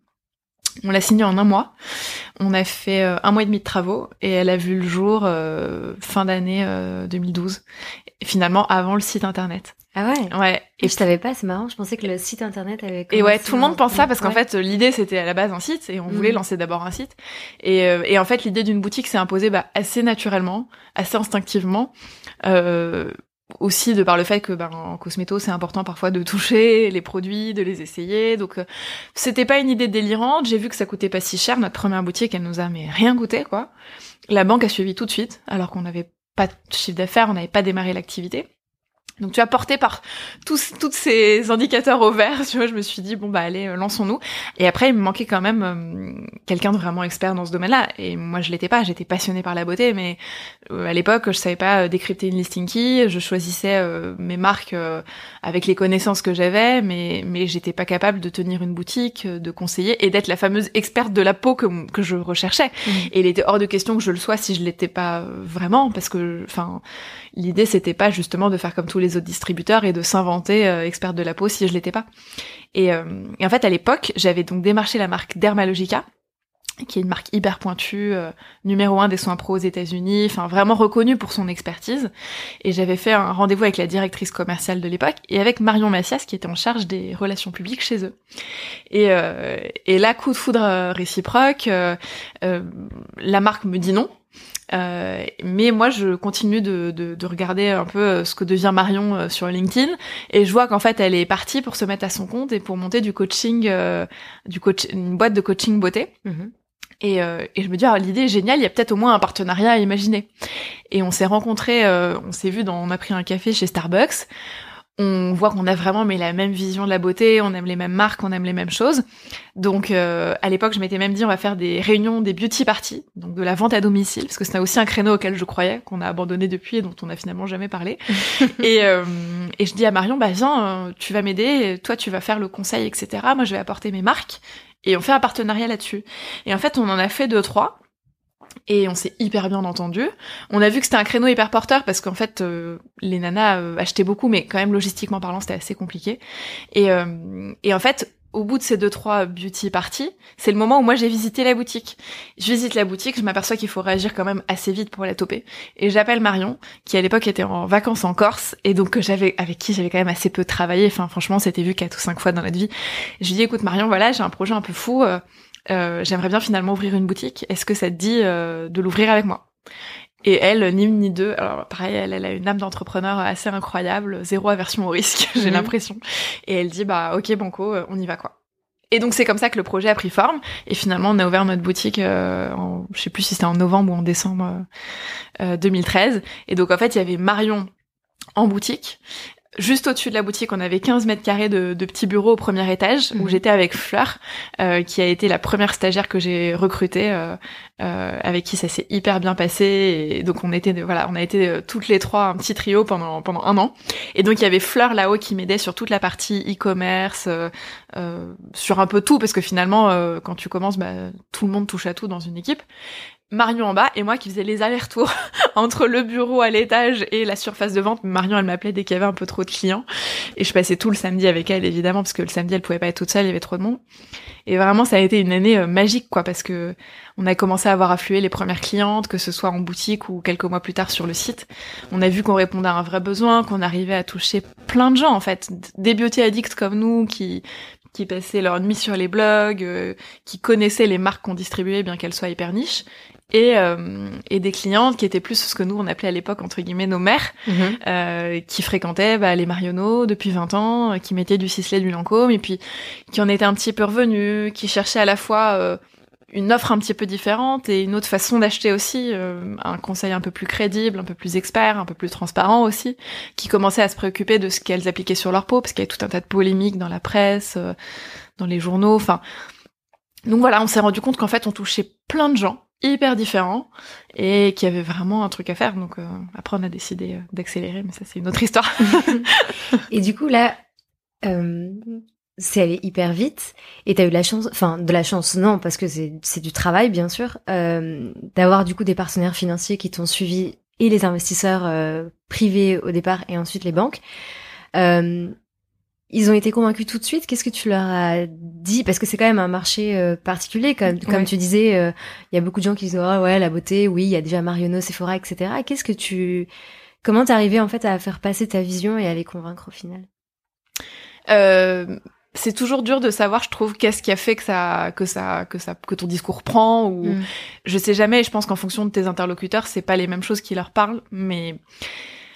On l'a signée en un mois. On a fait euh, un mois et demi de travaux et elle a vu le jour euh, fin d'année euh, 2012. Et finalement avant le site internet. Ah ouais. Ouais. Et je savais pas, c'est marrant. Je pensais que le site internet avait. Et ouais, tout le monde en- pense ça parce qu'en Ouais. fait, l'idée c'était à la base un site et on voulait Mhm. lancer d'abord un site. Et, euh, et en fait, l'idée d'une boutique s'est imposée bah, assez naturellement, assez instinctivement. Euh, aussi de par le fait que ben en cosméto c'est important parfois de toucher les produits, de les essayer. Donc euh, c'était pas une idée délirante. J'ai vu que ça coûtait pas si cher. Notre première boutique, elle nous a mais rien coûté quoi. La banque a suivi tout de suite alors qu'on n'avait pas de chiffre d'affaires, on n'avait pas démarré l'activité. Donc tu as porté par tous tous ces indicateurs au vert, tu vois, je me suis dit bon bah allez euh, lançons-nous. Et après il me manquait quand même euh, quelqu'un de vraiment expert dans ce domaine-là. Et moi je l'étais pas, j'étais passionnée par la beauté, mais euh, à l'époque je savais pas euh, décrypter une listing key, je choisissais euh, mes marques euh, avec les connaissances que j'avais, mais mais j'étais pas capable de tenir une boutique, de conseiller et d'être la fameuse experte de la peau que que je recherchais. Mhm. Et il était hors de question que je le sois si je l'étais pas vraiment, parce que, enfin, l'idée c'était pas justement de faire comme tous les autres distributeurs et de s'inventer euh, experte de la peau si je l'étais pas. Et, euh, en fait, à l'époque, j'avais donc démarché la marque Dermalogica, qui est une marque hyper pointue, euh, numéro un des soins pro aux États-Unis, enfin vraiment reconnue pour son expertise. Et j'avais fait un rendez-vous avec la directrice commerciale de l'époque et avec Marion Massias qui était en charge des relations publiques chez eux. Et, euh, et là, coup de foudre euh, réciproque, euh, euh, la marque me dit non. Euh, mais moi, je continue de, de, de regarder un peu euh, ce que devient Marion euh, sur LinkedIn, et je vois qu'en fait, elle est partie pour se mettre à son compte et pour monter du coaching, euh, du coach, une boîte de coaching beauté. Mhm. Et, euh, et je me dis, ah, l'idée est géniale, il y a peut-être au moins un partenariat à imaginer. Et on s'est rencontrés, euh, on s'est vu, dans, on a pris un café chez Starbucks. On voit qu'on a vraiment mais la même vision de la beauté, on aime les mêmes marques, on aime les mêmes choses. Donc euh, à l'époque, je m'étais même dit on va faire des réunions, des beauty parties, donc de la vente à domicile, parce que c'était aussi un créneau auquel je croyais, qu'on a abandonné depuis et dont on n'a finalement jamais parlé. et, euh, et je dis à Marion, bah viens, euh, tu vas m'aider, toi tu vas faire le conseil, etc. Moi je vais apporter mes marques et on fait un partenariat là-dessus. Et en fait, on en a fait deux trois. Et on s'est hyper bien entendu. On a vu que c'était un créneau hyper porteur parce qu'en fait, euh, les nanas euh, achetaient beaucoup, mais quand même logistiquement parlant, c'était assez compliqué. Et, euh, et en fait, au bout de ces deux trois beauty parties, c'est le moment où moi j'ai visité la boutique. Je visite la boutique, je m'aperçois qu'il faut réagir quand même assez vite pour la toper. Et j'appelle Marion, qui à l'époque était en vacances en Corse, et donc j'avais avec qui j'avais quand même assez peu travaillé. Enfin franchement, c'était vu quatre ou cinq fois dans notre vie. Je lui dis écoute Marion, voilà, j'ai un projet un peu fou. Euh, euh, j'aimerais bien finalement ouvrir une boutique. Est-ce que ça te dit euh, de l'ouvrir avec moi? Et elle, ni une ni deux, alors pareil, elle, elle a une âme d'entrepreneur assez incroyable, zéro aversion au risque, j'ai mhm. l'impression. Et elle dit, bah ok Banco, on y va quoi. Et donc c'est comme ça que le projet a pris forme. Et finalement, on a ouvert notre boutique, euh, en, je sais plus si c'était en novembre ou en décembre 2013. Et donc en fait, il y avait Marion en boutique Juste au-dessus de la boutique, on avait 15 mètres carrés de, de petits bureaux au premier étage où mhm. j'étais avec Fleur, euh, qui a été la première stagiaire que j'ai recrutée, euh, euh, avec qui ça s'est hyper bien passé. Et donc on était, voilà, on a été toutes les trois un petit trio pendant pendant un an. Et donc il y avait Fleur là-haut qui m'aidait sur toute la partie e-commerce, euh, sur un peu tout, parce que finalement, quand tu commences, bah, tout le monde touche à tout dans une équipe. Marion en bas et moi qui faisais les allers-retours entre le bureau à l'étage et la surface de vente. Marion, elle m'appelait dès qu'il y avait un peu trop de clients et je passais tout le samedi avec elle évidemment parce que le samedi elle pouvait pas être toute seule, il y avait trop de monde. Et vraiment ça a été une année euh, magique quoi parce que on a commencé à voir affluer les premières clientes, que ce soit en boutique ou quelques mois plus tard sur le site. On a vu qu'on répondait à un vrai besoin, qu'on arrivait à toucher plein de gens en fait, des beauty addicts comme nous qui qui passaient leur nuit sur les blogs, euh, qui connaissaient les marques qu'on distribuait bien qu'elles soient hyper niches, et, euh, et des clientes qui étaient plus ce que nous on appelait à l'époque entre guillemets nos mères, mhm. euh, qui fréquentaient bah, les Marionneaux depuis 20 ans, euh, qui mettaient du Sisley, du Lancôme, et puis qui en étaient un petit peu revenus, qui cherchaient à la fois euh, une offre un petit peu différente et une autre façon d'acheter aussi, euh, un conseil un peu plus crédible, un peu plus expert, un peu plus transparent aussi, qui commençaient à se préoccuper de ce qu'elles appliquaient sur leur peau, parce qu'il y avait tout un tas de polémiques dans la presse, dans les journaux, enfin... Donc voilà, on s'est rendu compte qu'en fait on touchait plein de gens hyper différents et qui avait vraiment un truc à faire. Donc euh, après, on a décidé euh, d'accélérer, mais ça c'est une autre histoire. et du coup là, euh, c'est allé hyper vite et t'as eu la chance, enfin de la chance non parce que c'est du travail bien sûr, euh, d'avoir du coup des partenaires financiers qui t'ont suivi et les investisseurs privés au départ et ensuite les banques. Euh, ils ont été convaincus tout de suite. Qu'est-ce que tu leur as dit? Parce que c'est quand même un marché euh, particulier, comme, comme tu disais. Euh, il y a beaucoup de gens qui disent oh, ouais la beauté, oui, il y a déjà Marionneau, Sephora, etc. Qu'est-ce que tu, comment t'es arrivé en fait à faire passer ta vision et à les convaincre au final? Euh, c'est toujours dur de savoir, je trouve, qu'est-ce qui a fait que ça, que ça, que ça, que ton discours prend ou mm. je sais jamais. Je pense qu'en fonction de tes interlocuteurs, c'est pas les mêmes choses qui leur parlent, mais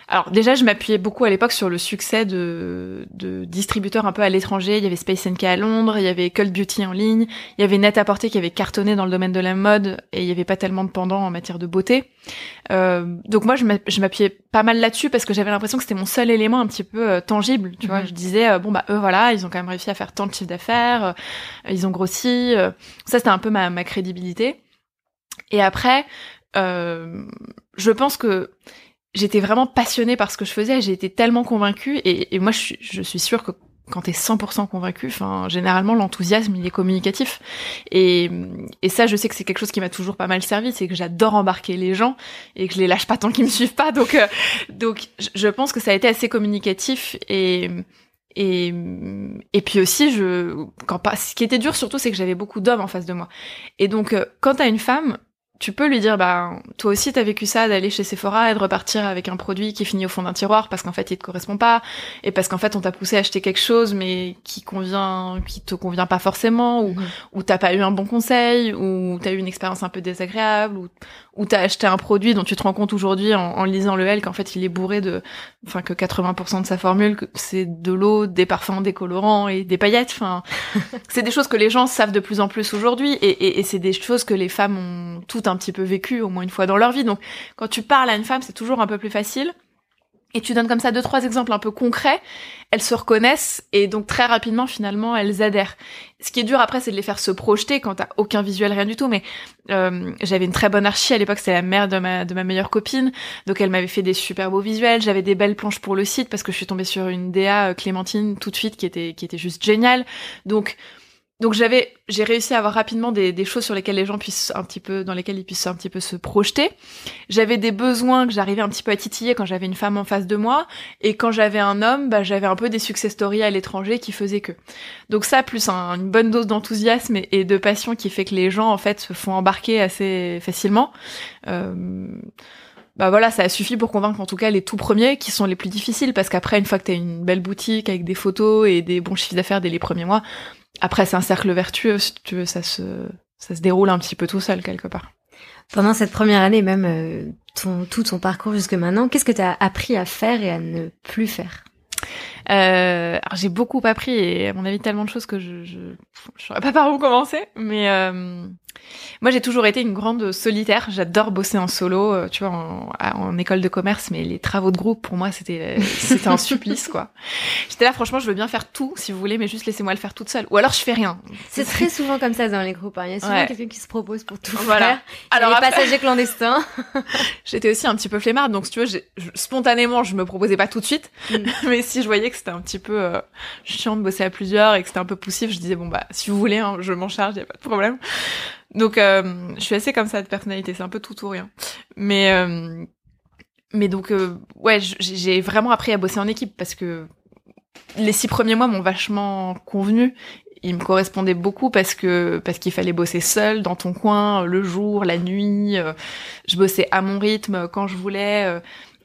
alors déjà, je m'appuyais beaucoup à l'époque sur le succès de, de distributeurs un peu à l'étranger. Il y avait Space NK à Londres, il y avait Cult Beauty en ligne, il y avait Net à porter qui avait cartonné dans le domaine de la mode et il y avait pas tellement de pendant en matière de beauté. Euh, donc moi, je m'appuyais pas mal là-dessus parce que j'avais l'impression que c'était mon seul élément un petit peu euh, tangible. Tu vois, mhm. je disais euh, bon bah eux voilà, ils ont quand même réussi à faire tant de chiffre d'affaires, euh, ils ont grossi. ça c'était un peu ma, ma crédibilité. Et après, je pense que j'étais vraiment passionnée par ce que je faisais, j'ai été tellement convaincue, et, moi je suis, je sûre que quand t'es 100% convaincu, enfin généralement l'enthousiasme il est communicatif. Et, et ça je sais que c'est quelque chose qui m'a toujours pas mal servi, c'est que j'adore embarquer les gens et que je les lâche pas tant qu'ils me suivent pas. Donc euh, donc je pense que ça a été assez communicatif et et et puis aussi je quand pas ce qui était dur surtout c'est que j'avais beaucoup d'hommes en face de moi. Et donc euh, quand t'as une femme tu peux lui dire bah toi aussi t'as vécu ça d'aller chez Sephora et de repartir avec un produit qui finit au fond d'un tiroir parce qu'en fait il te correspond pas et parce qu'en fait on t'a poussé à acheter quelque chose mais qui convient qui te convient pas forcément ou, mhm. ou t'as pas eu un bon conseil ou t'as eu une expérience un peu désagréable ou ou t'as acheté un produit dont tu te rends compte aujourd'hui en, en, lisant le L qu'en fait il est bourré de enfin que 80% de sa formule c'est de l'eau des parfums des colorants et des paillettes enfin c'est des choses que les gens savent de plus en plus aujourd'hui et, et, et c'est des choses que les femmes ont tout un petit peu vécu au moins une fois dans leur vie. Donc quand tu parles à une femme, c'est toujours un peu plus facile. Et tu donnes comme ça deux trois exemples un peu concrets, elles se reconnaissent et donc très rapidement finalement elles adhèrent. Ce qui est dur après c'est de les faire se projeter quand t'as aucun visuel rien du tout. Mais euh, j'avais une très bonne archi à l'époque, c'était la mère de ma de ma meilleure copine, donc elle m'avait fait des super beaux visuels. J'avais des belles planches pour le site parce que je suis tombée sur une DA euh, Clémentine tout de suite qui était qui était juste géniale. Donc donc j'avais, j'ai réussi à avoir rapidement des, choses sur lesquelles les gens puissent un petit peu, dans lesquelles ils puissent un petit peu se projeter. J'avais des besoins que j'arrivais un petit peu à titiller quand j'avais une femme en face de moi, et quand j'avais un homme, bah, j'avais un peu des success stories à l'étranger qui faisaient que. Donc ça, plus une bonne dose d'enthousiasme et, de passion qui fait que les gens en fait se font embarquer assez facilement. Euh, bah voilà, ça a suffi pour convaincre en tout cas les tout premiers qui sont les plus difficiles parce qu'après une fois que t'as une belle boutique avec des photos et des bons chiffres d'affaires dès les premiers mois, après, c'est un cercle vertueux, si tu veux, ça se, ça se déroule un petit peu tout seul quelque part. Pendant cette première année, même euh, ton, tout ton parcours jusque maintenant, qu'est-ce que tu as appris à faire et à ne plus faire? Euh, j'ai beaucoup appris et à mon avis tellement de choses que je je, je saurais pas par où commencer. Mais euh, moi, j'ai toujours été une grande solitaire. J'adore bosser en solo, euh, tu vois, en, en, école de commerce, mais les travaux de groupe, pour moi, c'était c'était un supplice, quoi. J'étais là, franchement, je veux bien faire tout, si vous voulez, mais juste laissez-moi le faire toute seule. Ou alors, je fais rien. C'est très souvent comme ça dans les groupes. Hein. Il y a souvent quelqu'un qui se propose pour tout voilà. faire. Alors, les passagers clandestins. J'étais aussi un petit peu flemmarde, donc si tu veux, spontanément, je me proposais pas tout de suite, mm. mais si je voyais que c'était un petit peu euh, chiant de bosser à plusieurs et que c'était un peu poussif, je disais bon bah si vous voulez, hein, je m'en charge, y a pas de problème. Donc, euh, je suis assez comme ça de personnalité, c'est un peu tout ou rien. Mais, euh, mais donc, euh, ouais, j'ai vraiment appris à bosser en équipe parce que les six premiers mois m'ont vachement convenu. Ils me correspondaient beaucoup parce que parce qu'il fallait bosser seul dans ton coin le jour, la nuit. je bossais à mon rythme quand je voulais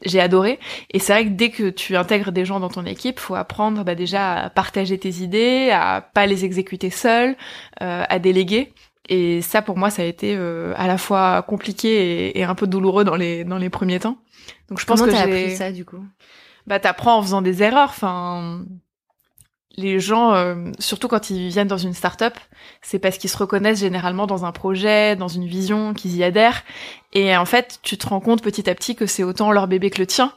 j'ai adoré. Et c'est vrai que dès que tu intègres des gens dans ton équipe, faut apprendre bah, déjà à partager tes idées, à pas les exécuter seul, à déléguer. Et ça, pour moi, ça a été euh, à la fois compliqué et, un peu douloureux dans les dans les premiers temps. Donc je pense Comment que j'ai appris ça du coup? Bah t'apprends en faisant des erreurs. Enfin, les gens, euh, surtout quand ils viennent dans une start-up, c'est parce qu'ils se reconnaissent généralement dans un projet, dans une vision, qu'ils y adhèrent. Et en fait, tu te rends compte petit à petit que c'est autant leur bébé que le tien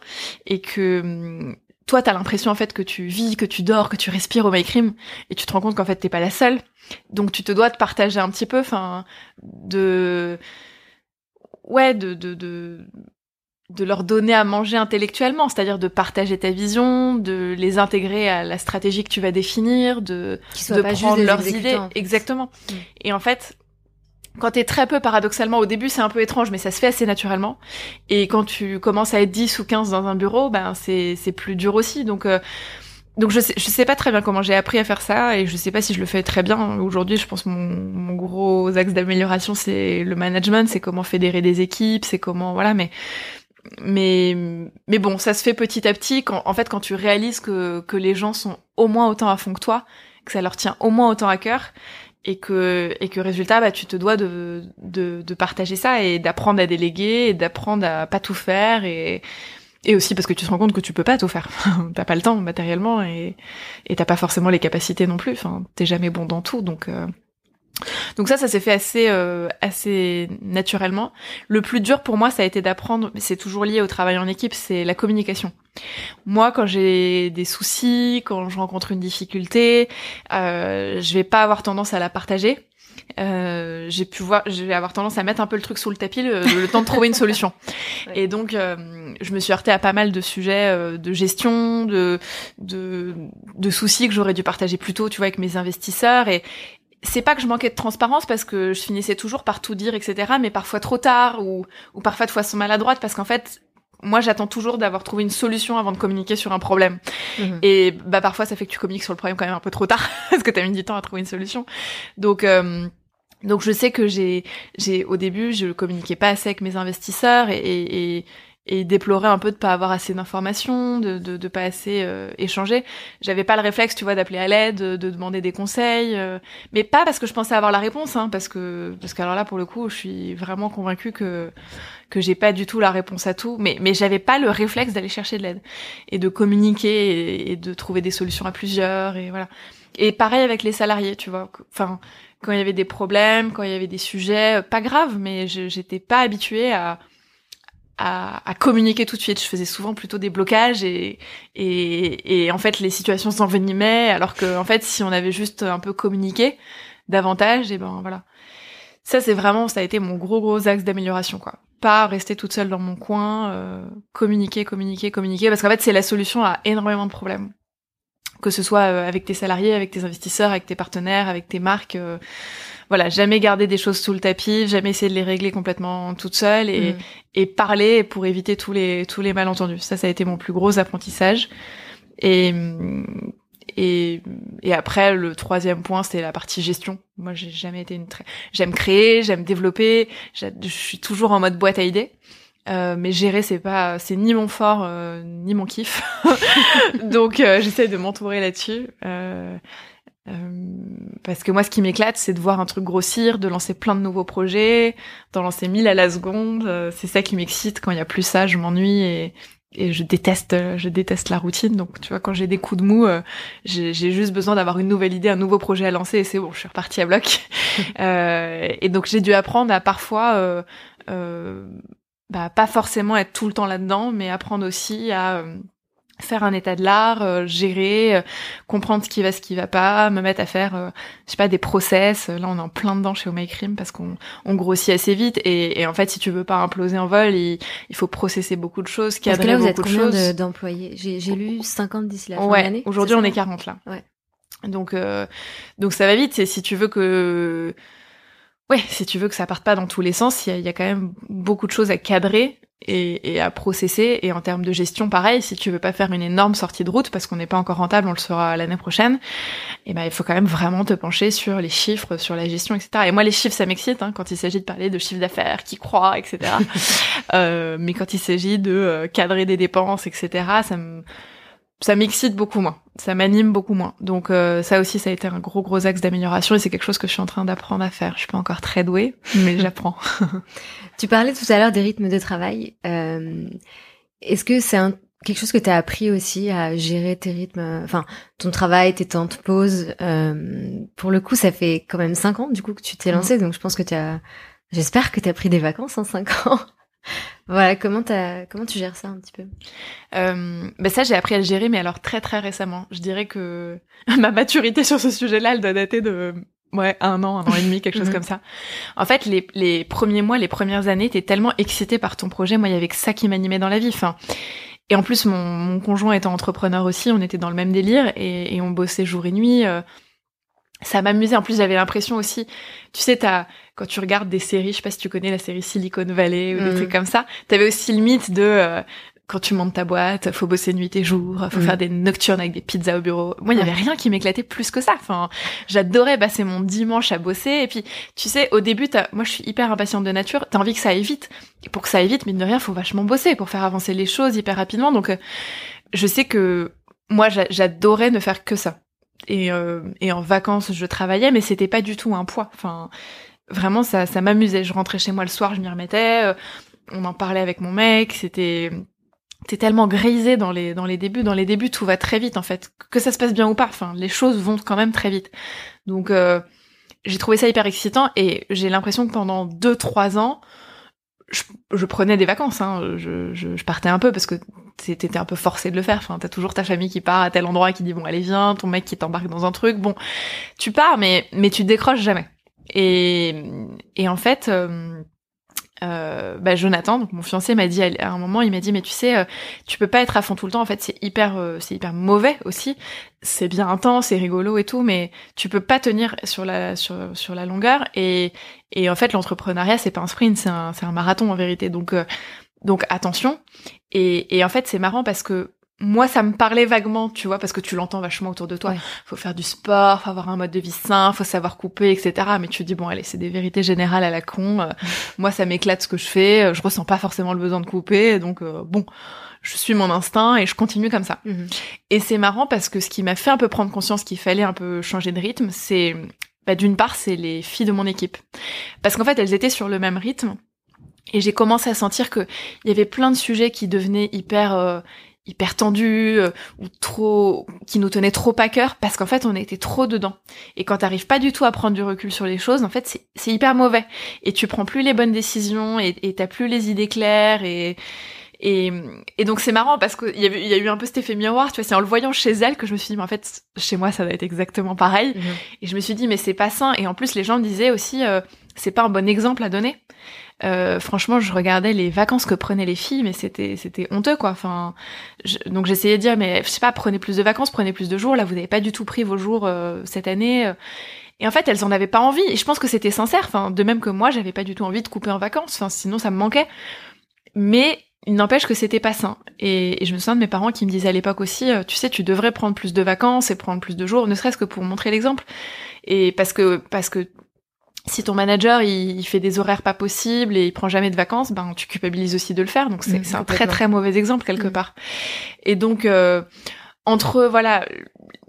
et que hum, toi, t'as l'impression en fait que tu vis, que tu dors, que tu respires au MyCrim, et tu te rends compte qu'en fait t'es pas la seule. Donc tu te dois de partager un petit peu, enfin, de, ouais, de, de, de, de leur donner à manger intellectuellement, c'est-à-dire de partager ta vision, de les intégrer à la stratégie que tu vas définir, de, de prendre leurs idées, exactement. Mm. Et en fait, quand t'es très peu, paradoxalement, au début, c'est un peu étrange, mais ça se fait assez naturellement. Et quand tu commences à être 10 ou 15 dans un bureau, ben, c'est, plus dur aussi. Donc, euh, donc je sais, je sais pas très bien comment j'ai appris à faire ça et je sais pas si je le fais très bien. Aujourd'hui, je pense que mon, mon gros axe d'amélioration, c'est le management, c'est comment fédérer des équipes, c'est comment, voilà, mais, mais, mais bon, ça se fait petit à petit quand, en fait, quand tu réalises que, que les gens sont au moins autant à fond que toi, que ça leur tient au moins autant à cœur, et que et que résultat bah tu te dois de de, de partager ça et d'apprendre à déléguer et d'apprendre à pas tout faire et et aussi parce que tu te rends compte que tu peux pas tout faire t'as pas le temps matériellement et t'as pas forcément les capacités non plus enfin t'es jamais bon dans tout donc euh, donc ça, ça s'est fait assez euh, assez naturellement. Le plus dur pour moi, ça a été d'apprendre, c'est toujours lié au travail en équipe, c'est la communication. Moi, quand j'ai des soucis, quand je rencontre une difficulté, euh, je vais pas avoir tendance à la partager. Euh, j'ai pu voir, je vais avoir tendance à mettre un peu le truc sous le tapis le, temps de trouver une solution. Et donc, euh, je me suis heurtée à pas mal de sujets euh, de gestion, de, de, de soucis que j'aurais dû partager plus tôt, tu vois, avec mes investisseurs. Et, c'est pas que je manquais de transparence parce que je finissais toujours par tout dire, etc. Mais parfois trop tard ou, ou parfois de façon maladroite parce qu'en fait, moi j'attends toujours d'avoir trouvé une solution avant de communiquer sur un problème. Mhm. Et bah parfois ça fait que tu communiques sur le problème quand même un peu trop tard parce que t'as mis du temps à trouver une solution. Donc euh, donc je sais que j'ai j'ai au début je communiquais pas assez avec mes investisseurs et, et, et déplorer un peu de pas avoir assez d'informations, de, de, de pas assez euh, échanger. J'avais pas le réflexe, tu vois, d'appeler à l'aide, de, demander des conseils, euh, mais pas parce que je pensais avoir la réponse, hein, parce que parce qu'alors là pour le coup, je suis vraiment convaincue que que j'ai pas du tout la réponse à tout, mais mais j'avais pas le réflexe d'aller chercher de l'aide et de communiquer et, de trouver des solutions à plusieurs et voilà. Et pareil avec les salariés, tu vois. Enfin, quand il y avait des problèmes, quand il y avait des sujets, pas graves, mais j'étais pas habituée à à, à, communiquer tout de suite. Je faisais souvent plutôt des blocages et, et, et en fait les situations s'envenimaient alors que en fait si on avait juste un peu communiqué davantage et ben voilà. Ça c'est vraiment ça a été mon gros gros axe d'amélioration quoi. Pas rester toute seule dans mon coin, euh, communiquer, communiquer, communiquer parce qu'en fait c'est la solution à énormément de problèmes. que ce soit avec tes salariés, avec tes investisseurs, avec tes partenaires, avec tes marques voilà, jamais garder des choses sous le tapis, jamais essayer de les régler complètement toute seule et, mm. et parler pour éviter tous les tous les malentendus. Ça, ça a été mon plus gros apprentissage. Et et, et après, le troisième point, c'était la partie gestion. Moi, j'ai jamais été une très... J'aime créer, j'aime développer, je suis toujours en mode boîte à idées. Euh, mais gérer c'est pas c'est ni mon fort euh, ni mon kiff donc euh, j'essaie de m'entourer là-dessus euh, euh, parce que moi, ce qui m'éclate, c'est de voir un truc grossir, de lancer plein de nouveaux projets, d'en lancer mille à la seconde. Euh, c'est ça qui m'excite. Quand il y a plus ça, je m'ennuie et, et je déteste, euh, je déteste la routine. Donc, tu vois, quand j'ai des coups de mou, j'ai juste besoin d'avoir une nouvelle idée, un nouveau projet à lancer et c'est bon, je suis repartie à bloc. et donc, j'ai dû apprendre à parfois, bah, pas forcément être tout le temps là-dedans, mais apprendre aussi à faire un état de l'art, euh, gérer, euh, comprendre ce qui va, ce qui va pas, me mettre à faire, euh, je sais pas, des process. Là, on est en plein dedans chez Cream parce qu'on on grossit assez vite et, et, en fait, si tu veux pas imploser en vol, il, il faut processer beaucoup de choses, cadrer parce que là, vous êtes combien d'employés? J'ai lu 50 d'ici la fin ouais, de l'année. Aujourd'hui, on est 40 là. Ouais. Donc, donc ça va vite. C'est si tu veux que Ouais, si tu veux que ça parte pas dans tous les sens, il y y a, quand même beaucoup de choses à cadrer et, et, à processer. Et en termes de gestion, pareil, si tu veux pas faire une énorme sortie de route parce qu'on n'est pas encore rentable, on le sera l'année prochaine, et eh ben il faut quand même vraiment te pencher sur les chiffres, sur la gestion, etc. Et moi, les chiffres, ça m'excite hein, quand il s'agit de parler de chiffre d'affaires, qui croit, etc. euh, mais quand il s'agit de euh, cadrer des dépenses, etc., ça me ça m'excite beaucoup moins, ça m'anime beaucoup moins. Donc euh, ça aussi, ça a été un gros gros axe d'amélioration et c'est quelque chose que je suis en train d'apprendre à faire. Je suis pas encore très douée, mais j'apprends. tu parlais tout à l'heure des rythmes de travail. Euh, Est-ce que c'est un, quelque chose que tu as appris aussi à gérer tes rythmes, enfin ton travail, tes temps de pause euh, Pour le coup, ça fait quand même cinq ans du coup que tu t'es mmh. lancé, donc je pense que tu as, j'espère que tu as pris des vacances en cinq ans. Voilà, comment, as, comment tu gères ça un petit peu? Euh, ben Ça, j'ai appris à le gérer, mais alors très très récemment. Je dirais que ma maturité sur ce sujet-là, elle doit dater de ouais un an, un an et demi, quelque chose mhm. comme ça. En fait, les, les premiers mois, les premières années, t'es tellement excité par ton projet. Moi, il y avait que ça qui m'animait dans la vie. Enfin, et en plus, mon, mon conjoint étant entrepreneur aussi, on était dans le même délire et, et on bossait jour et nuit. Euh, ça m'amusait. En plus, j'avais l'impression aussi, tu sais, t'as, quand tu regardes des séries, je sais pas si tu connais la série Silicon Valley ou des mm. trucs comme ça, t'avais aussi le mythe de, euh, quand tu montes ta boîte, faut bosser nuit et jour, faut mm. faire des nocturnes avec des pizzas au bureau. Moi, il y avait rien qui m'éclatait plus que ça. Enfin, j'adorais passer mon dimanche à bosser. Et puis, tu sais, au début, moi, je suis hyper impatiente de nature. T'as envie que ça aille vite. Et pour que ça aille vite, mine de rien, faut vachement bosser pour faire avancer les choses hyper rapidement. Donc, euh, je sais que moi, j'adorais ne faire que ça et, euh, et en vacances je travaillais mais c'était pas du tout un poids. Enfin vraiment ça ça m'amusait. Je rentrais chez moi le soir je m'y remettais euh, on en parlait avec mon mec c'était t'es tellement grisé dans les dans les débuts. Dans les débuts tout va très vite en fait. Que ça se passe bien ou pas enfin les choses vont quand même très vite. Donc euh, j'ai trouvé ça hyper excitant et j'ai l'impression que pendant deux trois ans je, je, prenais des vacances, hein. je, je, je, partais un peu parce que t'étais un peu forcé de le faire. Enfin, t'as toujours ta famille qui part à tel endroit qui dit bon allez viens, ton mec qui t'embarque dans un truc. Bon, tu pars, mais mais tu décroches jamais. Et et en fait, euh, euh, bah Jonathan, donc mon fiancé, m'a dit à un moment, il m'a dit mais tu sais, euh, tu peux pas être à fond tout le temps. En fait, c'est hyper, euh, c'est hyper mauvais aussi. C'est bien intense, c'est rigolo et tout, mais tu peux pas tenir sur la sur sur la longueur. Et et en fait, l'entrepreneuriat c'est pas un sprint, c'est un c'est un marathon en vérité. Donc donc attention. Et et en fait, c'est marrant parce que moi ça me parlait vaguement tu vois parce que tu l'entends vachement autour de toi. Faut faire du sport faut avoir un mode de vie sain faut savoir couper etc mais tu dis bon allez c'est des vérités générales à la con. Euh, moi ça m'éclate ce que je fais. Euh, je ressens pas forcément le besoin de couper. Donc euh, bon je suis mon instinct et je continue comme ça. Mhm. et c'est marrant parce que ce qui m'a fait un peu prendre conscience qu'il fallait un peu changer de rythme c'est bah, d'une part c'est les filles de mon équipe. Parce qu'en fait elles étaient sur le même rythme et j'ai commencé à sentir que il y avait plein de sujets qui devenaient hyper hyper tendu euh, ou trop qui nous tenait trop à cœur parce qu'en fait on était trop dedans. Et quand t'arrives pas du tout à prendre du recul sur les choses en fait c'est hyper mauvais. Et tu prends plus les bonnes décisions et t'as plus les idées claires et et, et donc c'est marrant parce qu'il y, il y a eu un peu cet effet miroir, tu vois, c'est en le voyant chez elle que je me suis dit, mais en fait, chez moi, ça va être exactement pareil. Mhm. Et je me suis dit, mais c'est pas sain. Et en plus, les gens me disaient aussi, euh, c'est pas un bon exemple à donner. Euh, franchement, je regardais les vacances que prenaient les filles, mais c'était c'était honteux quoi. Enfin, donc j'essayais de dire, mais je sais pas, prenez plus de vacances, prenez plus de jours. Là, vous n'avez pas du tout pris vos jours euh, cette année. Et en fait, elles en avaient pas envie. Et je pense que c'était sincère. Enfin, de même que moi, j'avais pas du tout envie de couper en vacances. Enfin, sinon, ça me manquait. Mais il n'empêche que c'était pas sain. Et, je me souviens de mes parents qui me disaient à l'époque aussi, euh, tu sais, tu devrais prendre plus de vacances et prendre plus de jours, ne serait-ce que pour montrer l'exemple. Et parce que parce que si ton manager il, fait des horaires pas possibles et il prend jamais de vacances, ben tu culpabilises aussi de le faire. Donc c'est mmh, un très très mauvais exemple quelque mmh. part. Et donc euh, entre voilà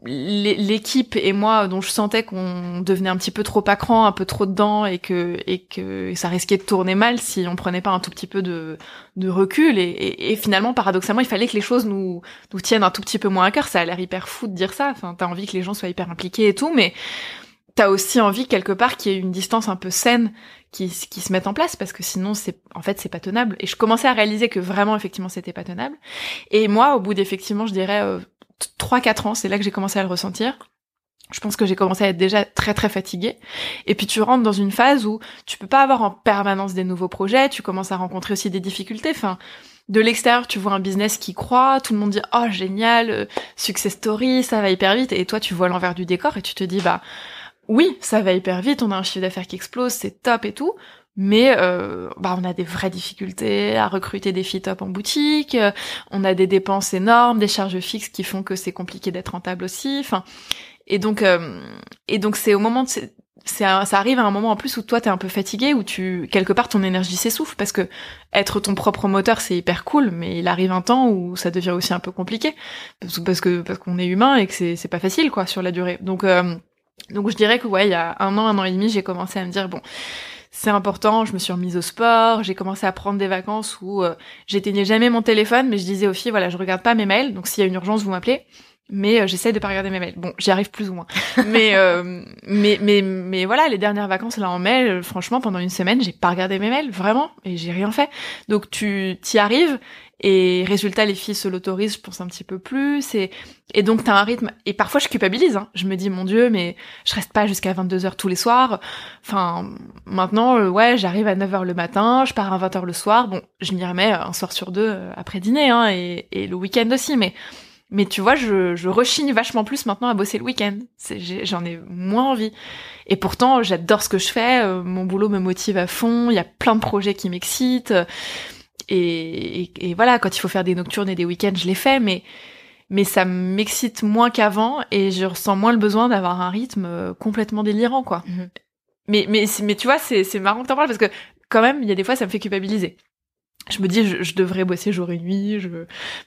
l'équipe et moi dont je sentais qu'on devenait un petit peu trop à un peu trop dedans et que et que ça risquait de tourner mal si on prenait pas un tout petit peu de de recul et, et, finalement paradoxalement il fallait que les choses nous nous tiennent un tout petit peu moins à cœur. Ça a l'air hyper fou de dire ça. Enfin t'as envie que les gens soient hyper impliqués et tout mais t'as aussi envie quelque part qu'il y ait une distance un peu saine qui, qui se mette en place parce que sinon c'est en fait c'est pas tenable. Et je commençais à réaliser que vraiment effectivement c'était pas tenable. Et moi au bout d'effectivement je dirais euh, 3-4 ans, c'est là que j'ai commencé à le ressentir. Je pense que j'ai commencé à être déjà très très fatiguée. Et puis tu rentres dans une phase où tu peux pas avoir en permanence des nouveaux projets, tu commences à rencontrer aussi des difficultés. Enfin, de l'extérieur, tu vois un business qui croît, tout le monde dit oh génial, euh, success story, ça va hyper vite. Et toi, tu vois l'envers du décor et tu te dis bah oui, ça va hyper vite, on a un chiffre d'affaires qui explose, c'est top et tout. Mais euh, bah on a des vraies difficultés à recruter des filles top en boutique, euh, on a des dépenses énormes, des charges fixes qui font que c'est compliqué d'être rentable aussi. Enfin, et donc euh, et donc c'est au moment de c'est ça arrive à un moment en plus où toi t'es un peu fatigué où tu quelque part ton énergie s'essouffle parce que être ton propre moteur c'est hyper cool mais il arrive un temps où ça devient aussi un peu compliqué parce que parce qu'on est humain et que c'est c'est pas facile quoi sur la durée donc donc je dirais que ouais il y a un an un an et demi j'ai commencé à me dire bon c'est important, je me suis remise au sport, j'ai commencé à prendre des vacances où euh, j'éteignais jamais mon téléphone, mais je disais aux filles, voilà, je regarde pas mes mails, donc s'il y a une urgence, vous m'appelez. Mais euh, j'essaie de pas regarder mes mails. Bon, j'y arrive plus ou moins. mais, euh, mais mais mais voilà, les dernières vacances là en mai, euh, franchement, pendant une semaine, j'ai pas regardé mes mails, vraiment, et j'ai rien fait. Donc tu t'y arrives, et résultat, les filles se l'autorisent, je pense, un petit peu plus. Et, et donc, t'as un rythme. Et parfois, je culpabilise. Hein. Je me dis, mon Dieu, mais je reste pas jusqu'à 22h tous les soirs. Enfin, maintenant, euh, ouais, j'arrive à 9h le matin, je pars à 20h le soir. Bon, je m'y remets un soir sur deux après dîner, hein, et, et le week-end aussi. Mais, mais tu vois, je, je rechigne vachement plus maintenant à bosser le week-end. J'en ai moins envie. Et pourtant, j'adore ce que je fais. Euh, mon boulot me motive à fond. Il y a plein de projets qui m'excitent. Et, et, voilà, quand il faut faire des nocturnes et des week-ends, je les fais, mais mais ça m'excite moins qu'avant et je ressens moins le besoin d'avoir un rythme euh, complètement délirant, quoi. Mhm. Mais mais mais tu vois, c'est c'est marrant que t'en parles parce que quand même, il y a des fois, ça me fait culpabiliser. Je me dis, je, devrais bosser jour et nuit. Je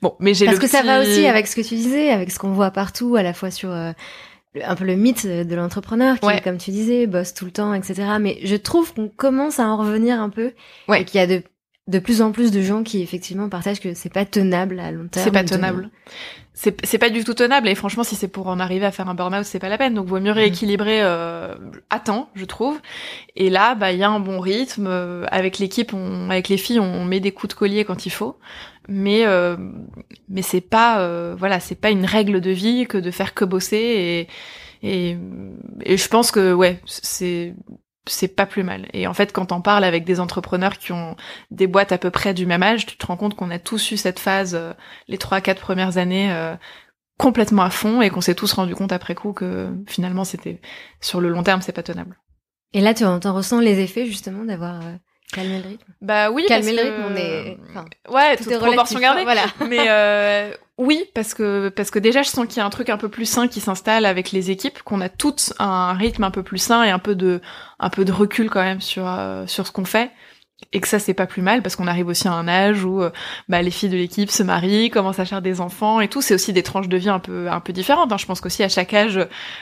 bon, mais j'ai parce que ça va aussi avec ce que tu disais, avec ce qu'on voit partout, à la fois sur euh, un peu le mythe de l'entrepreneur qui, comme tu disais, bosse tout le temps, etc. Mais je trouve qu'on commence à en revenir un peu. Ouais. Et qu'il y a de de plus en plus de gens qui effectivement partagent que c'est pas tenable à long terme. C'est pas tenable. C'est c'est pas du tout tenable et franchement si c'est pour en arriver à faire un burn-out c'est pas la peine donc vaut mieux mm. rééquilibrer euh, à temps je trouve et là bah il y a un bon rythme euh, avec l'équipe on avec les filles on met des coups de collier quand il faut mais euh, mais c'est pas euh, voilà c'est pas une règle de vie que de faire que bosser et et, et je pense que ouais c'est c'est pas plus mal. Et en fait, quand on parle avec des entrepreneurs qui ont des boîtes à peu près du même âge, tu te rends compte qu'on a tous eu cette phase, euh, les trois, quatre premières années, euh, complètement à fond et qu'on s'est tous rendu compte après coup que finalement c'était, sur le long terme, c'est pas tenable. Et là, tu en ressens les effets justement d'avoir euh, calmé le rythme Bah oui, calmer le rythme, on est. ouais, tout toute proportion gardée. Voilà. Mais oui, parce que parce que déjà je sens qu'il y a un truc un peu plus sain qui s'installe avec les équipes, qu'on a toutes un rythme un peu plus sain et un peu de un peu de recul quand même sur euh, sur ce qu'on fait et que ça c'est pas plus mal parce qu'on arrive aussi à un âge où euh, bah, les filles de l'équipe se marient, commencent à faire des enfants et tout. C'est aussi des tranches de vie un peu un peu différentes. Hein. Je pense qu'aussi à chaque âge,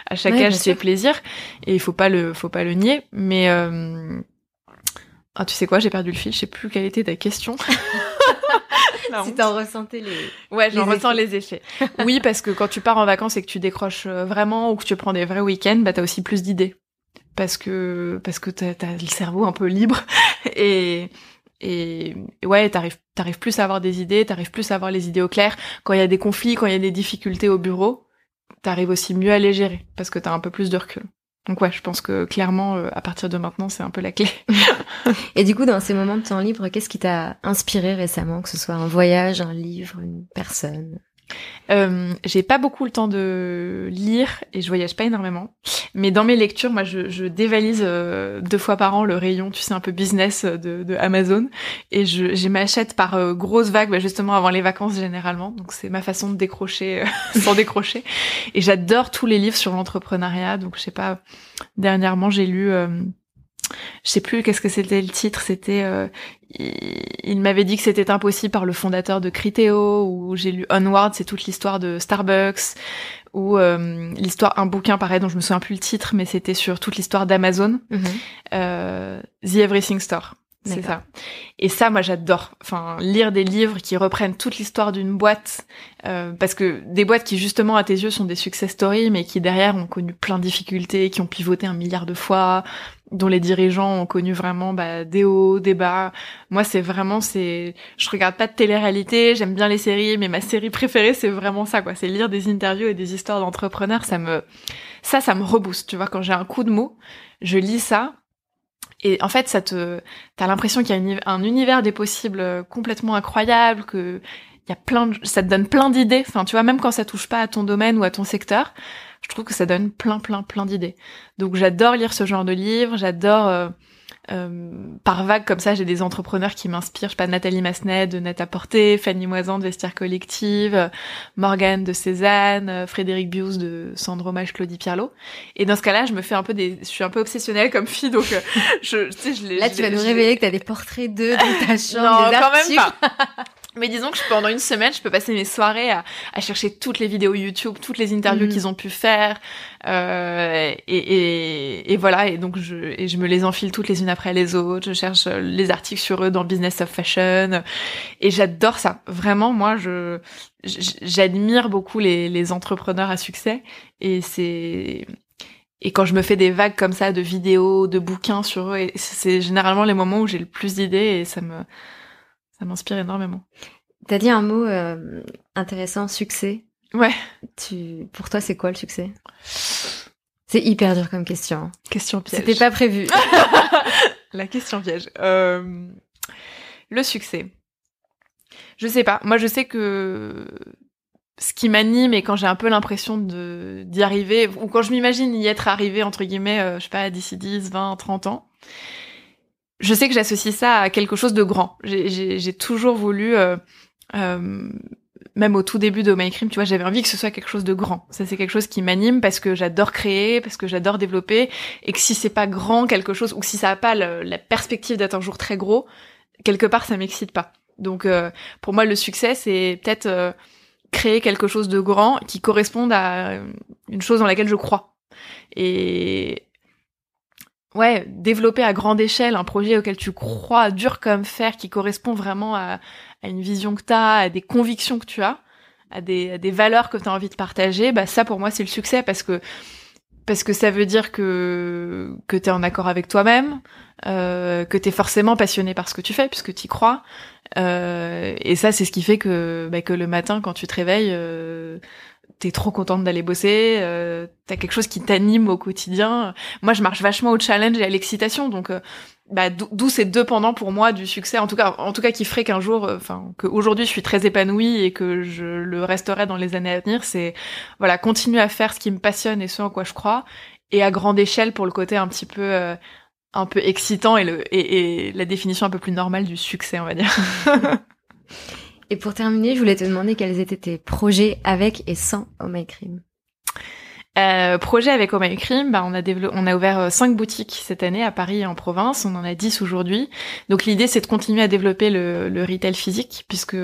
à chaque âge c'est plaisir et il faut pas le faut pas le nier. Mais euh... ah tu sais quoi, j'ai perdu le fil. Je sais plus quelle était ta question. si t'en ressentais les. Ouais, j'en ressens les effets. oui, parce que quand tu pars en vacances et que tu décroches euh, vraiment ou que tu prends des vrais week-ends, bah t'as aussi plus d'idées. Parce que parce que t'as as le cerveau un peu libre et et, ouais, t'arrives t'arrives plus à avoir des idées, t'arrives plus à avoir les idées au clair. Quand il y a des conflits, quand il y a des difficultés au bureau, t'arrives aussi mieux à les gérer parce que t'as un peu plus de recul. Donc ouais, je pense que clairement, euh, à partir de maintenant, c'est un peu la clé. Et du coup, dans ces moments de temps libre, qu'est-ce qui t'a inspiré récemment, que ce soit un voyage, un livre, une personne? Euh, j'ai pas beaucoup le temps de lire et je voyage pas énormément. Mais dans mes lectures, moi, je, je dévalise euh, deux fois par an le rayon, tu sais, un peu business de, de Amazon. Et je, je m'achète par euh, grosses vagues, bah, justement avant les vacances généralement. Donc c'est ma façon de décrocher euh, sans décrocher. Et j'adore tous les livres sur l'entrepreneuriat. Donc je sais pas, dernièrement j'ai lu je sais plus qu'est-ce que c'était le titre, c'était euh, il, m'avait dit que c'était impossible par le fondateur de Criteo ou j'ai lu Onward, c'est toute l'histoire de Starbucks ou euh, l'histoire un bouquin pareil dont je me souviens plus le titre mais c'était sur toute l'histoire d'Amazon, mhm. euh, The Everything Store. C'est ça. Et ça, moi, j'adore. Enfin, lire des livres qui reprennent toute l'histoire d'une boîte, euh, parce que des boîtes qui justement à tes yeux sont des success stories, mais qui derrière ont connu plein de difficultés, qui ont pivoté un milliard de fois, dont les dirigeants ont connu vraiment bah, des hauts, des bas. Moi, c'est vraiment, c'est, je regarde pas de télé-réalité, j'aime bien les séries, mais ma série préférée, c'est vraiment ça, quoi. C'est lire des interviews et des histoires d'entrepreneurs. Ça me, ça, ça me rebooste. Tu vois, quand j'ai un coup de mots, je lis ça et en fait, ça te, t'as l'impression qu'il y a un univers des possibles euh, complètement incroyable, que il y a plein, de, ça te donne plein d'idées. Enfin, tu vois, même quand ça touche pas à ton domaine ou à ton secteur, je trouve que ça donne plein, plein, plein d'idées. Donc, j'adore lire ce genre de livres. J'adore euh, euh, par vague comme ça, j'ai des entrepreneurs qui m'inspirent. Je sais pas, Nathalie Massenet de Net à Porter, Fanny Moisan de Vestiaire Collective, Morgane de Cézanne, euh, Frédéric Bius de Sandromage Claudie Pierlot. Et dans ce cas-là, je me fais un peu des, je suis un peu obsessionnelle comme fille, donc je, je les. Là, tu vas nous révéler que t'as des portraits d'eux dans ta chambre. non, quand même pas. Mais disons que pendant une semaine, je peux passer mes soirées à, à chercher toutes les vidéos YouTube, toutes les interviews mm. qu'ils ont pu faire, euh, et, et, et, voilà. Et donc je, et je me les enfile toutes les unes après les autres. Je cherche les articles sur eux dans Business of Fashion, et j'adore ça. Vraiment, moi, je j'admire beaucoup les, les entrepreneurs à succès, et c'est et quand je me fais des vagues comme ça de vidéos, de bouquins sur eux, c'est généralement les moments où j'ai le plus d'idées et ça me ça m'inspire énormément. T'as dit un mot euh, intéressant, succès. Ouais. Tu, pour toi, c'est quoi le succès? C'est hyper dur comme question. Hein. Question piège. C'était pas prévu. La question piège. Euh, le succès. Je sais pas. Moi, je sais que ce qui m'anime et quand j'ai un peu l'impression de d'y arriver ou quand je m'imagine y être arrivé entre guillemets, euh, je sais pas, d'ici 10, 20, 30 ans, je sais que j'associe ça à quelque chose de grand. J'ai toujours voulu, euh, euh, même au tout début de My Cream, tu vois, j'avais envie que ce soit quelque chose de grand. Ça, c'est quelque chose qui m'anime parce que j'adore créer, parce que j'adore développer, et que si c'est pas grand quelque chose, ou si ça a pas la perspective d'être un jour très gros, quelque part, ça m'excite pas. Donc, euh, pour moi, le succès, c'est peut-être euh, créer quelque chose de grand qui corresponde à une chose dans laquelle je crois. Et ouais, développer à grande échelle un projet auquel tu crois dur comme fer, qui correspond vraiment à, une vision que tu as, à des convictions que tu as, à des, valeurs que tu as envie de partager, bah ça pour moi c'est le succès parce que parce que ça veut dire que que tu es en accord avec toi-même, euh, que tu es forcément passionné par ce que tu fais puisque tu y crois. Euh, et ça c'est ce qui fait que bah, que le matin quand tu te réveilles euh, t'es trop contente d'aller bosser, euh, t'as quelque chose qui t'anime au quotidien. Moi, je marche vachement au challenge et à l'excitation, donc euh, bah, d'où c'est deux pendant pour moi du succès. En tout cas, en tout cas, qui ferait qu'un jour, euh, enfin, qu'aujourd'hui je suis très épanouie et que je le resterai dans les années à venir. C'est voilà, continuer à faire ce qui me passionne et ce en quoi je crois, et à grande échelle pour le côté un petit peu euh, un peu excitant et le et la définition un peu plus normale du succès, on va dire. Et pour terminer, je voulais te demander quels étaient tes projets avec et sans Oh My Cream. Euh, projet avec Oh My Cream, bah on a on a ouvert euh, cinq boutiques cette année à Paris et en province. On en a 10 aujourd'hui. Donc l'idée c'est de continuer à développer le, le retail physique puisque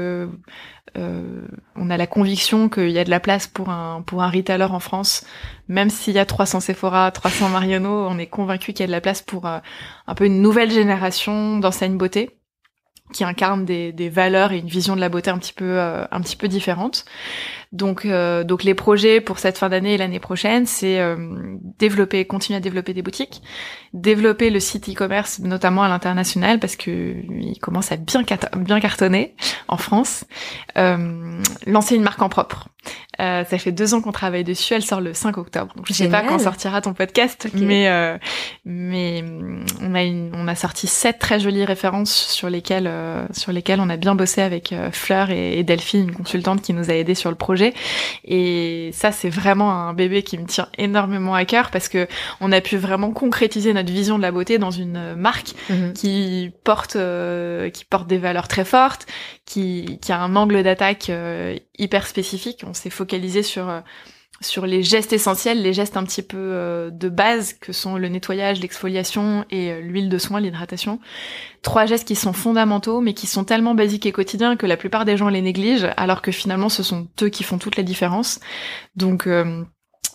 euh, on a la conviction qu'il y a de la place pour un pour un retailer en France. Même s'il y a 300 Sephora, 300 Marionneau, on est convaincu qu'il y a de la place pour euh, un peu une nouvelle génération d'enseignes beauté qui incarne des, des, valeurs et une vision de la beauté un petit peu euh, un petit peu différente. Donc, euh, donc les projets pour cette fin d'année et l'année prochaine, c'est euh, développer, continuer à développer des boutiques, développer le site e-commerce, notamment à l'international, parce que il commence à bien, bien cartonner en France. Euh, lancer une marque en propre. Euh, ça fait deux ans qu'on travaille dessus. Elle sort le 5 octobre. Donc je sais pas quand sortira ton podcast, mais euh, mais on a une, on a sorti sept très jolies références sur lesquelles euh, sur lesquelles on a bien bossé avec euh, Fleur et, et, Delphine, une consultante qui nous a aidé sur le projet. Et ça c'est vraiment un bébé qui me tient énormément à cœur parce que on a pu vraiment concrétiser notre vision de la beauté dans une marque mhm. qui porte qui porte des valeurs très fortes, qui qui a un angle d'attaque hyper spécifique. On s'est focalisé sur euh, sur les gestes essentiels, les gestes un petit peu euh, de base que sont le nettoyage, l'exfoliation et euh, l'huile de soin, l'hydratation. Trois gestes qui sont fondamentaux mais qui sont tellement basiques et quotidiens que la plupart des gens les négligent alors que finalement ce sont eux qui font toute la différence. Donc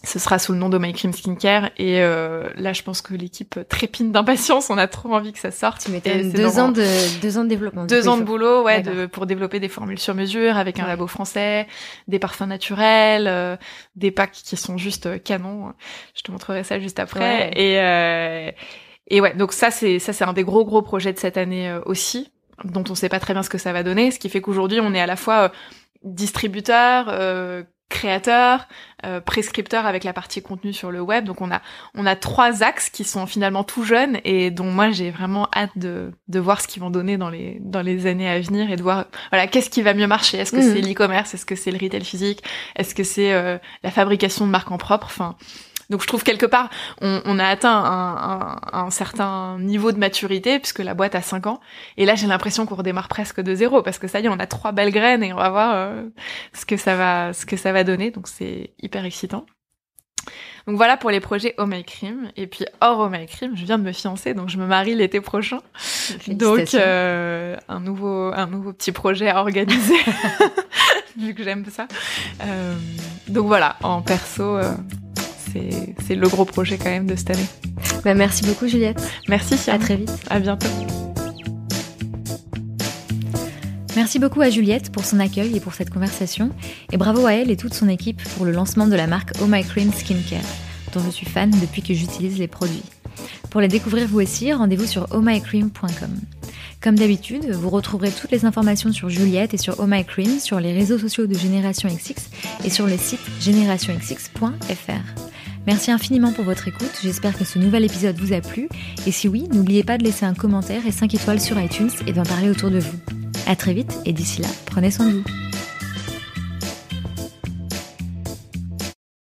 ce sera sous le nom de My Cream Skincare. Et euh, là je pense que l'équipe trépine d'impatience. On a trop envie que ça sorte. Tu mettais deux ans de deux ans de développement deux ans de boulot ouais de, pour développer des formules sur mesure avec un labo français des parfums naturels euh, des packs qui sont juste euh, canons. Je te montrerai ça juste après. Et euh, et ouais. Donc ça c'est ça c'est un des gros gros projets de cette année aussi dont on sait pas très bien ce que ça va donner. Ce qui fait qu'aujourd'hui on est à la fois distributeur créateur, euh, prescripteur avec la partie contenu sur le web. Donc on a on a trois axes qui sont finalement tout jeunes et dont moi j'ai vraiment hâte de, de voir ce qu'ils vont donner dans les dans les années à venir et de voir voilà qu'est-ce qui va mieux marcher. Est-ce que mmh. c'est l'e-commerce? Est-ce que c'est le retail physique? Est-ce que c'est euh, la fabrication de marques en propre? Enfin donc je trouve quelque part, on, on a atteint un, un, un, certain niveau de maturité puisque la boîte a 5 ans. Et là, j'ai l'impression qu'on redémarre presque de zéro parce que ça y est, on a trois belles graines et on va voir euh, ce que ça va, ce que ça va donner. Donc c'est hyper excitant. Donc voilà pour les projets Oh My Cream. Et puis hors Oh My Cream, je viens de me fiancer, donc je me marie l'été prochain. Donc euh, un nouveau un nouveau petit projet à organiser, vu que j'aime ça. Euh, donc voilà, en perso, euh, c'est le gros projet quand même de cette année. Bah, merci beaucoup Juliette. Merci À très vite. À bientôt. Merci beaucoup à Juliette pour son accueil et pour cette conversation. Et bravo à elle et toute son équipe pour le lancement de la marque Oh My Cream Skincare, dont je suis fan depuis que j'utilise les produits. Pour les découvrir vous aussi, rendez-vous sur ohmycream.com. Comme d'habitude, vous retrouverez toutes les informations sur Juliette et sur Oh My Cream sur les réseaux sociaux de Génération XX et sur le site générationxx.fr. Merci infiniment pour votre écoute, j'espère que ce nouvel épisode vous a plu, et si oui, n'oubliez pas de laisser un commentaire et 5 étoiles sur iTunes et d'en parler autour de vous. A très vite, et d'ici là, prenez soin de vous.